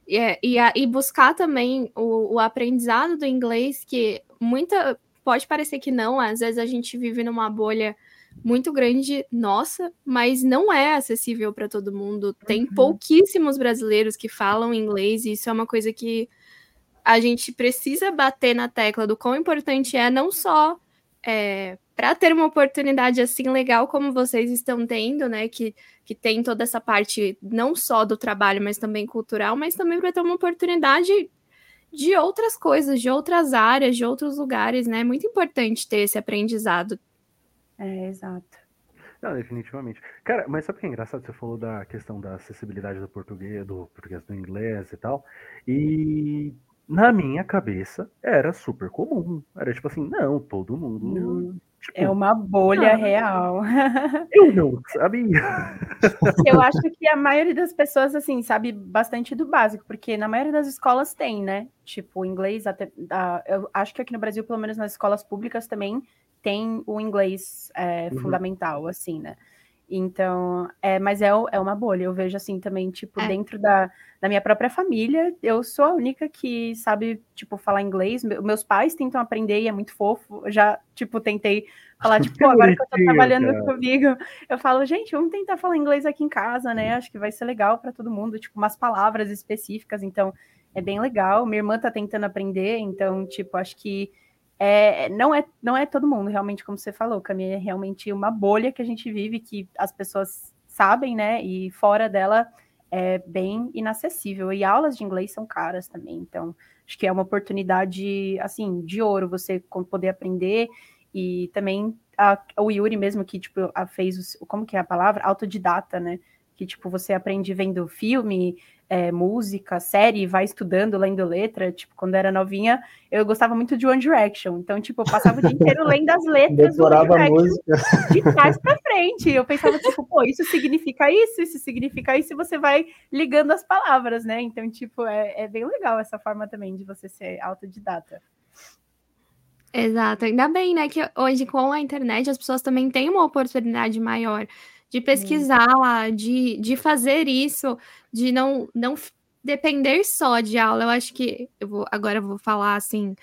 e, é, e, e buscar também o, o, aprendizado do inglês, que muita pode parecer que não, às vezes a gente vive numa bolha muito grande nossa, mas não é acessível para todo mundo. Tem uhum. pouquíssimos brasileiros que falam inglês, e isso é uma coisa que a gente precisa bater na tecla do quão importante é não só é, para ter uma oportunidade assim legal como vocês estão tendo, né? Que, que tem toda essa parte não só do trabalho, mas também cultural, mas também para ter uma oportunidade de outras coisas, de outras áreas, de outros lugares, né? É muito importante ter esse aprendizado é, exato. Não, definitivamente. Cara, mas sabe o que é engraçado? Você falou da questão da acessibilidade do português, do português do inglês e tal. E na minha cabeça, era super comum. Era tipo assim, não, todo mundo. Tipo, é uma bolha real. Eu não sabia. Eu acho que a maioria das pessoas, assim, sabe bastante do básico, porque na maioria das escolas tem, né? Tipo, inglês, até. eu acho que aqui no Brasil, pelo menos nas escolas públicas, também tem o inglês é, uhum. fundamental, assim, né? Então, é, mas é, é uma bolha. Eu vejo assim também, tipo, é. dentro da, da minha própria família, eu sou a única que sabe, tipo, falar inglês. meus pais tentam aprender e é muito fofo. Eu já, tipo, tentei falar, tipo, agora que eu tô trabalhando cara. comigo, eu falo, gente, vamos tentar falar inglês aqui em casa, né? Acho que vai ser legal para todo mundo, tipo, umas palavras específicas. Então, é bem legal. Minha irmã tá tentando aprender, então, tipo, acho que é, não, é, não é todo mundo, realmente, como você falou, Camila, é realmente uma bolha que a gente vive, que as pessoas sabem, né? E fora dela é bem inacessível. E aulas de inglês são caras também, então acho que é uma oportunidade, assim, de ouro você poder aprender. E também a, o Yuri mesmo, que, tipo, a, fez, o, como que é a palavra? Autodidata, né? Que, tipo, você aprende vendo filme, é, música, série, vai estudando, lendo letra. Tipo, quando eu era novinha, eu gostava muito de One Direction. Então, tipo, eu passava o dia inteiro lendo as letras do One Direction de trás pra frente. Eu pensava, tipo, pô, isso significa isso, isso significa isso, e você vai ligando as palavras, né? Então, tipo, é, é bem legal essa forma também de você ser autodidata. Exato, ainda bem, né, que hoje com a internet as pessoas também têm uma oportunidade maior de pesquisar lá, de, de fazer isso, de não, não depender só de aula. Eu acho que eu vou, agora eu vou falar assim,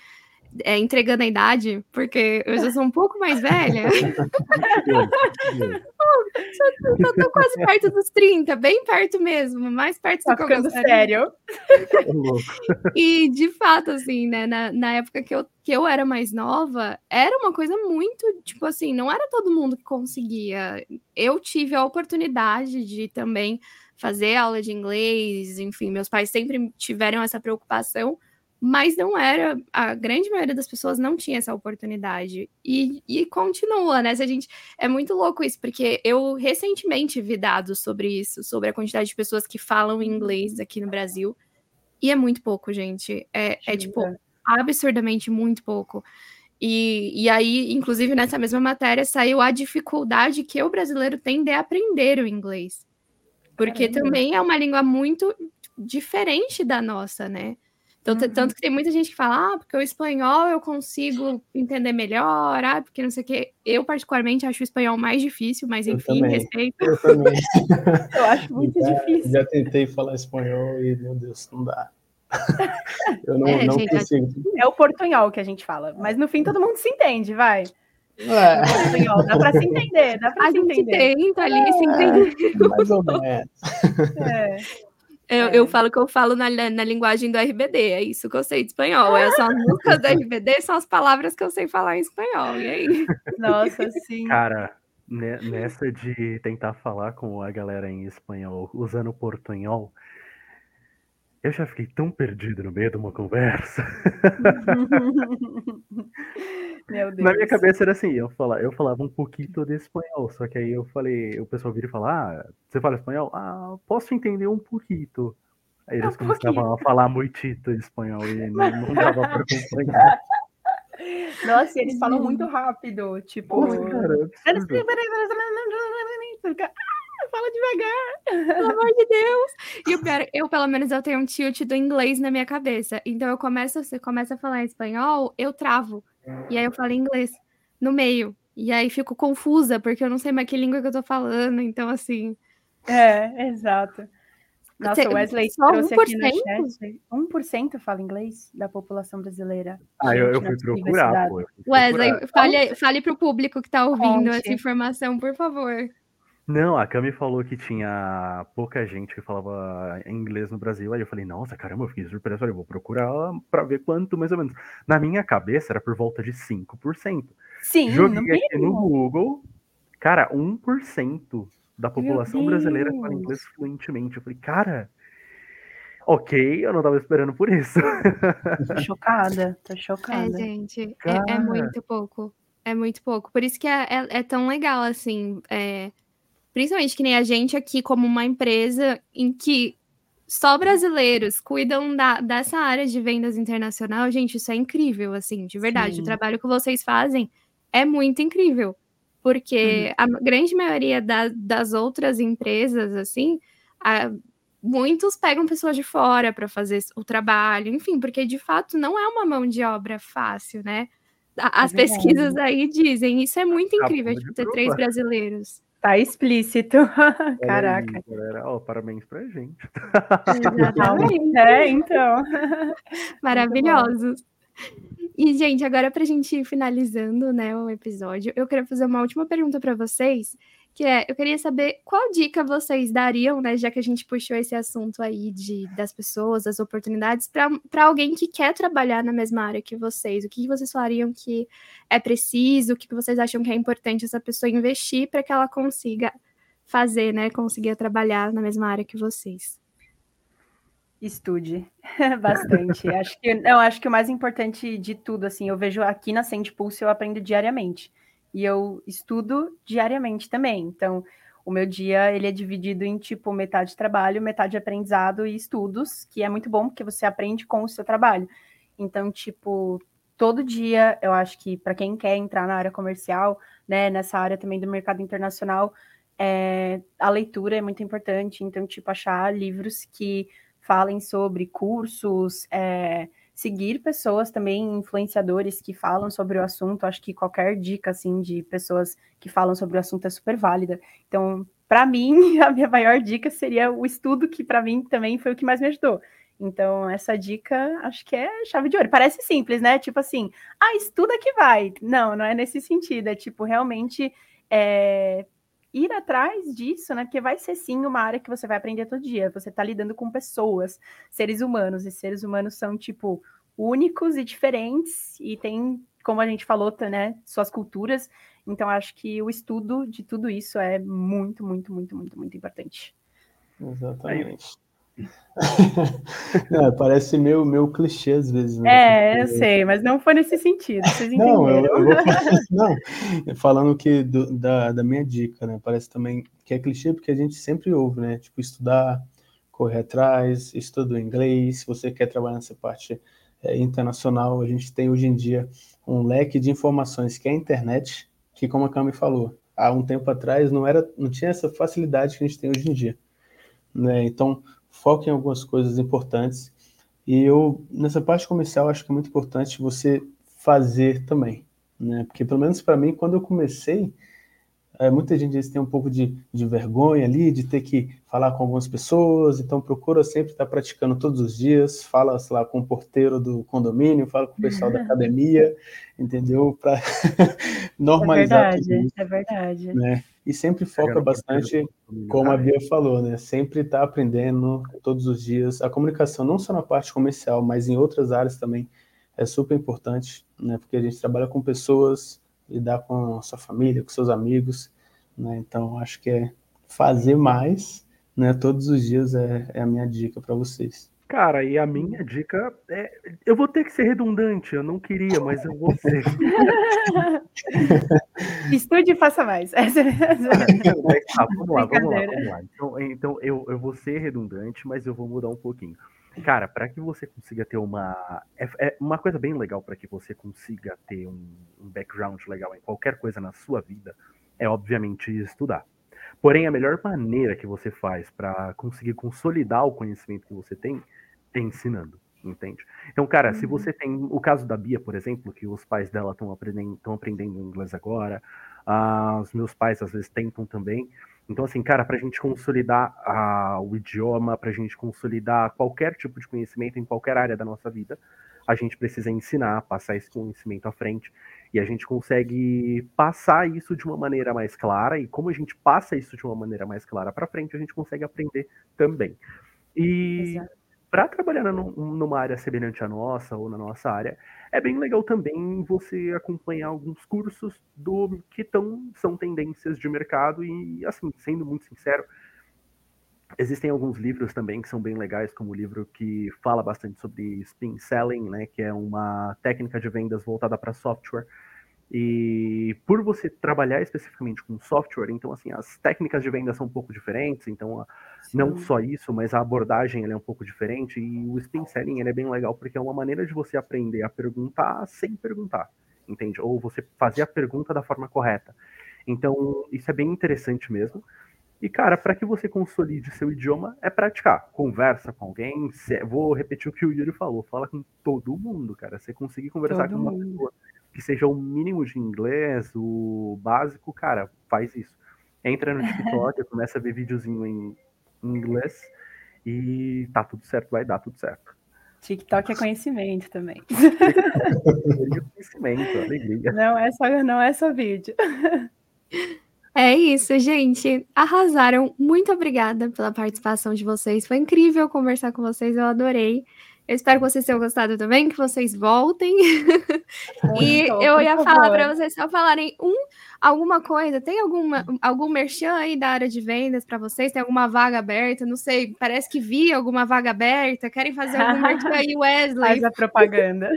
é, entregando a idade, porque eu já sou um pouco mais velha. só, tô quase perto dos 30, bem perto mesmo, mais perto tá do que eu gostaria. sério. e, de fato, assim, né, na, na época que eu, que eu era mais nova, era uma coisa muito, tipo assim, não era todo mundo que conseguia. Eu tive a oportunidade de também fazer aula de inglês, enfim, meus pais sempre tiveram essa preocupação, mas não era, a grande maioria das pessoas não tinha essa oportunidade. E, e continua, né? Se a gente, é muito louco isso, porque eu recentemente vi dados sobre isso, sobre a quantidade de pessoas que falam inglês aqui no Brasil, e é muito pouco, gente. É, é tipo, absurdamente muito pouco. E, e aí, inclusive, nessa mesma matéria, saiu a dificuldade que o brasileiro tem de aprender o inglês. Porque Caramba. também é uma língua muito diferente da nossa, né? Então, uhum. Tanto que tem muita gente que fala, ah, porque o espanhol eu consigo entender melhor, ah, porque não sei o quê. Eu, particularmente, acho o espanhol mais difícil, mas enfim, eu respeito. Eu também. eu acho muito já, difícil. Já tentei falar espanhol e, meu Deus, não dá. eu não, é, não gente, consigo. É o portunhol que a gente fala, mas no fim todo mundo se entende, vai. É. Dá para se entender, dá para se entender. tenta ali se entender. Mais ou menos. É. Eu, é. eu falo que eu falo na, na linguagem do RBD, é isso que eu sei de espanhol. É só as músicas do RBD, são as palavras que eu sei falar em espanhol. E aí? Nossa, sim. Cara, nessa de tentar falar com a galera em espanhol usando portunhol, eu já fiquei tão perdido no meio de uma conversa. Na minha cabeça era assim, eu falava, eu falava um pouquinho de espanhol, só que aí eu falei, o pessoal vira e fala, ah, você fala espanhol? Ah, posso entender um pouquinho. Aí eles um começavam a falar muito espanhol e não, não dava para acompanhar. Nossa, eles falam muito rápido, tipo. Nossa, cara, fala devagar. Pelo amor de Deus. E o pior, eu, pelo menos, eu tenho um tilt do inglês na minha cabeça. Então, eu começo, você começa a falar espanhol, eu travo. E aí eu falo inglês no meio. E aí fico confusa, porque eu não sei mais que língua que eu tô falando. Então, assim. É, exato. Nossa, o Wesley só trouxe 1%? aqui no chat. 1% fala inglês da população brasileira. Ah, eu, eu fui procurar, pô. Wesley, fale, fale pro público que tá ouvindo Conte. essa informação, por favor. Não, a Cami falou que tinha pouca gente que falava inglês no Brasil. Aí eu falei, nossa, caramba, eu fiquei surpreso. Falei, vou procurar pra ver quanto, mais ou menos. Na minha cabeça era por volta de 5%. Sim, Joguei no aqui no Google, cara, 1% da população brasileira fala inglês fluentemente. Eu falei, cara, ok, eu não tava esperando por isso. Tô chocada, tô chocada. É, gente, é, é, muito pouco. É muito pouco. Por isso que é, é, é tão legal, assim. É principalmente que nem a gente aqui, como uma empresa em que só brasileiros cuidam da, dessa área de vendas internacional, gente, isso é incrível, assim, de verdade. Sim. O trabalho que vocês fazem é muito incrível, porque uhum. a grande maioria da, das outras empresas, assim, a, muitos pegam pessoas de fora para fazer o trabalho, enfim, porque de fato não é uma mão de obra fácil, né? É as é pesquisas aí dizem, isso é muito incrível, tipo, ter três brasileiros. Tá explícito. Caraca. Aí, galera. Oh, parabéns pra gente. Exatamente. é, então. Maravilhosos. E, gente, agora pra gente ir finalizando, né, o episódio, eu quero fazer uma última pergunta para vocês, que é, eu queria saber qual dica vocês dariam, né, já que a gente puxou esse assunto aí de, das pessoas, das oportunidades, para alguém que quer trabalhar na mesma área que vocês. O que vocês falariam que é preciso, o que vocês acham que é importante essa pessoa investir para que ela consiga fazer, né, conseguir trabalhar na mesma área que vocês? Estude bastante. acho que não, acho que o mais importante de tudo, assim, eu vejo aqui na Send Pulse eu aprendo diariamente e eu estudo diariamente também. Então, o meu dia ele é dividido em tipo metade trabalho, metade aprendizado e estudos, que é muito bom porque você aprende com o seu trabalho. Então, tipo, todo dia, eu acho que para quem quer entrar na área comercial, né, nessa área também do mercado internacional, é, a leitura é muito importante. Então, tipo, achar livros que falem sobre cursos, é, seguir pessoas também, influenciadores que falam sobre o assunto. Acho que qualquer dica, assim, de pessoas que falam sobre o assunto é super válida. Então, para mim, a minha maior dica seria o estudo, que para mim também foi o que mais me ajudou. Então, essa dica acho que é chave de ouro. Parece simples, né? Tipo assim, ah, estuda que vai. Não, não é nesse sentido. É tipo, realmente é, ir atrás disso, né? Porque vai ser sim uma área que você vai aprender todo dia. Você está lidando com pessoas, seres humanos, e seres humanos são, tipo, únicos e diferentes, e tem, como a gente falou, né, suas culturas. Então, acho que o estudo de tudo isso é muito, muito, muito, muito, muito importante. Exatamente. Não, parece meio, meio clichê às vezes. Né? É, eu sei, mas não foi nesse sentido. Vocês não, eu, eu vou, não, falando que do, da, da minha dica, né? Parece também que é clichê porque a gente sempre ouve, né? Tipo, estudar, correr atrás, estudo inglês. Se você quer trabalhar nessa parte é, internacional, a gente tem hoje em dia um leque de informações que é a internet, que, como a Cami falou, há um tempo atrás não, era, não tinha essa facilidade que a gente tem hoje em dia. Né? Então, foque em algumas coisas importantes. E eu, nessa parte comercial, acho que é muito importante você fazer também, né? Porque, pelo menos para mim, quando eu comecei, é, muita gente diz, tem um pouco de, de vergonha ali, de ter que falar com algumas pessoas, então procura sempre estar praticando todos os dias, fala, sei lá, com o porteiro do condomínio, fala com o pessoal da academia, entendeu? Para normalizar. É verdade, é verdade. Né? E sempre foca bastante, como a Bia falou, né? Sempre está aprendendo todos os dias. A comunicação, não só na parte comercial, mas em outras áreas também, é super importante, né? Porque a gente trabalha com pessoas, lidar com a sua família, com seus amigos, né? Então, acho que é fazer mais, né? Todos os dias é, é a minha dica para vocês. Cara, e a minha dica é. Eu vou ter que ser redundante, eu não queria, mas eu vou ser. Estude e faça mais. ah, vamos lá, vamos lá, vamos lá. Então, então eu, eu vou ser redundante, mas eu vou mudar um pouquinho. Cara, para que você consiga ter uma. É, é uma coisa bem legal para que você consiga ter um, um background legal em qualquer coisa na sua vida, é obviamente estudar. Porém, a melhor maneira que você faz para conseguir consolidar o conhecimento que você tem é ensinando, entende? Então, cara, uhum. se você tem o caso da Bia, por exemplo, que os pais dela estão aprendendo, aprendendo inglês agora, uh, os meus pais às vezes tentam também. Então, assim, cara, para a gente consolidar uh, o idioma, para a gente consolidar qualquer tipo de conhecimento em qualquer área da nossa vida, a gente precisa ensinar, passar esse conhecimento à frente. E a gente consegue passar isso de uma maneira mais clara, e como a gente passa isso de uma maneira mais clara para frente, a gente consegue aprender também. E para trabalhar numa área semelhante à nossa ou na nossa área, é bem legal também você acompanhar alguns cursos do que tão, são tendências de mercado e, assim, sendo muito sincero, existem alguns livros também que são bem legais, como o livro que fala bastante sobre spin selling, né, que é uma técnica de vendas voltada para software. E por você trabalhar especificamente com software, então assim, as técnicas de venda são um pouco diferentes, então Não só isso, mas a abordagem é um pouco diferente e o spin selling é bem legal porque é uma maneira de você aprender a perguntar sem perguntar, entende? Ou você fazer a pergunta da forma correta. Então, isso é bem interessante mesmo. E, cara, para que você consolide seu idioma, é praticar. Conversa com alguém. Se, vou repetir o que o Yuri falou. Fala com todo mundo, cara. Você conseguir conversar todo com uma mundo. pessoa que seja o mínimo de inglês, o básico, cara, faz isso. Entra no TikTok, começa a ver videozinho em inglês e tá tudo certo, vai dar tudo certo. TikTok é conhecimento também. conhecimento, alegria. Não é só, não é só vídeo. É isso, gente. Arrasaram. Muito obrigada pela participação de vocês. Foi incrível conversar com vocês, eu adorei. Eu espero que vocês tenham gostado também, que vocês voltem. e eu ia falar para vocês só falarem um, alguma coisa. Tem alguma, algum merchan aí da área de vendas para vocês? Tem alguma vaga aberta? Não sei, parece que vi alguma vaga aberta. Querem fazer algum merchan aí, Wesley? Faz a propaganda.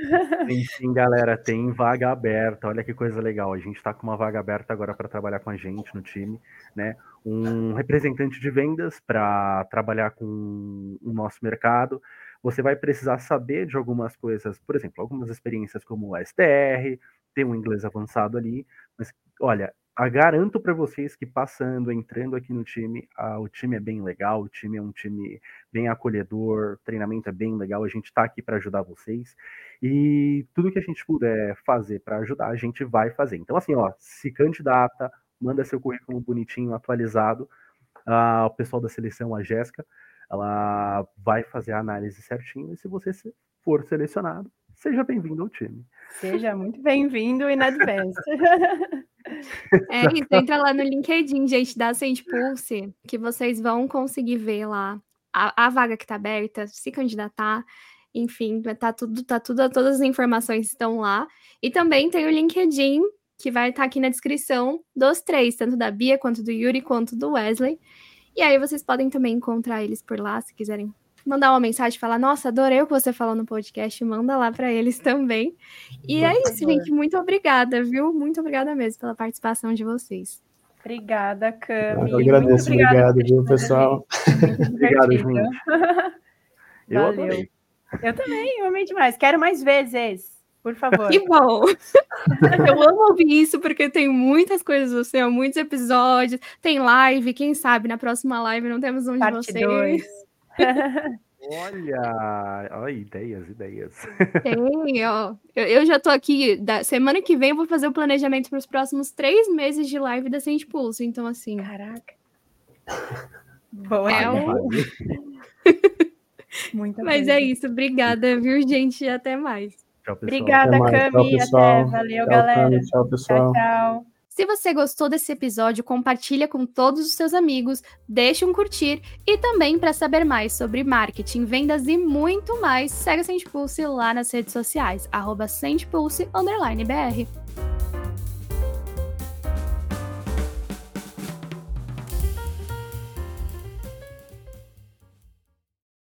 Sim, sim, galera, tem vaga aberta. Olha que coisa legal. A gente está com uma vaga aberta agora para trabalhar com a gente no time, né? Um representante de vendas para trabalhar com o nosso mercado você vai precisar saber de algumas coisas, por exemplo, algumas experiências como o STR, ter um inglês avançado ali, mas olha, garanto para vocês que passando, entrando aqui no time, o time é bem legal, o time é um time bem acolhedor, treinamento é bem legal, a gente está aqui para ajudar vocês e tudo que a gente puder fazer para ajudar, a gente vai fazer. Então, assim, ó, se candidata, manda seu currículo bonitinho, atualizado, uh, o pessoal da seleção, a Jéssica, ela vai fazer a análise certinho e se você for selecionado, seja bem-vindo ao time. Seja muito bem-vindo e Advanced. É isso, entra lá no LinkedIn, gente, da Sente Pulse, que vocês vão conseguir ver lá a, a vaga que está aberta, se candidatar, enfim, tá tudo, tá tudo, todas as informações estão lá. E também tem o LinkedIn, que vai estar tá aqui na descrição dos três, tanto da Bia, quanto do Yuri, quanto do Wesley. E aí vocês podem também encontrar eles por lá, se quiserem mandar uma mensagem, falar, nossa, adorei o que você falou no podcast, manda lá para eles também. E é isso, gente, muito obrigada, viu? Muito obrigada mesmo pela participação de vocês. Obrigada, Cami. Eu agradeço, obrigado, viu, pessoal? Obrigado, gente. Eu Valeu. Adorei. Eu também, eu amei demais. Quero mais vezes. Por favor. Que bom! Eu amo ouvir isso, porque tem muitas coisas do céu, muitos episódios, tem live, quem sabe na próxima live não temos um Parte de vocês. Olha, ó, ideias, ideias. Tem, ó. Eu, eu, já tô aqui. Da, semana que vem eu vou fazer o planejamento para os próximos três meses de live da Sente Pulso. Então, assim. Caraca. Boa. É um... Muito Mas é isso. Obrigada, viu, gente? Até mais. Tchau, pessoal. Obrigada, Cami. Tchau, pessoal. Até. Valeu, tchau, galera. Cami. Tchau, pessoal. Tchau, tchau. Se você gostou desse episódio, compartilha com todos os seus amigos, deixe um curtir e também para saber mais sobre marketing, vendas e muito mais, segue a Sente Pulse lá nas redes sociais, arroba BR.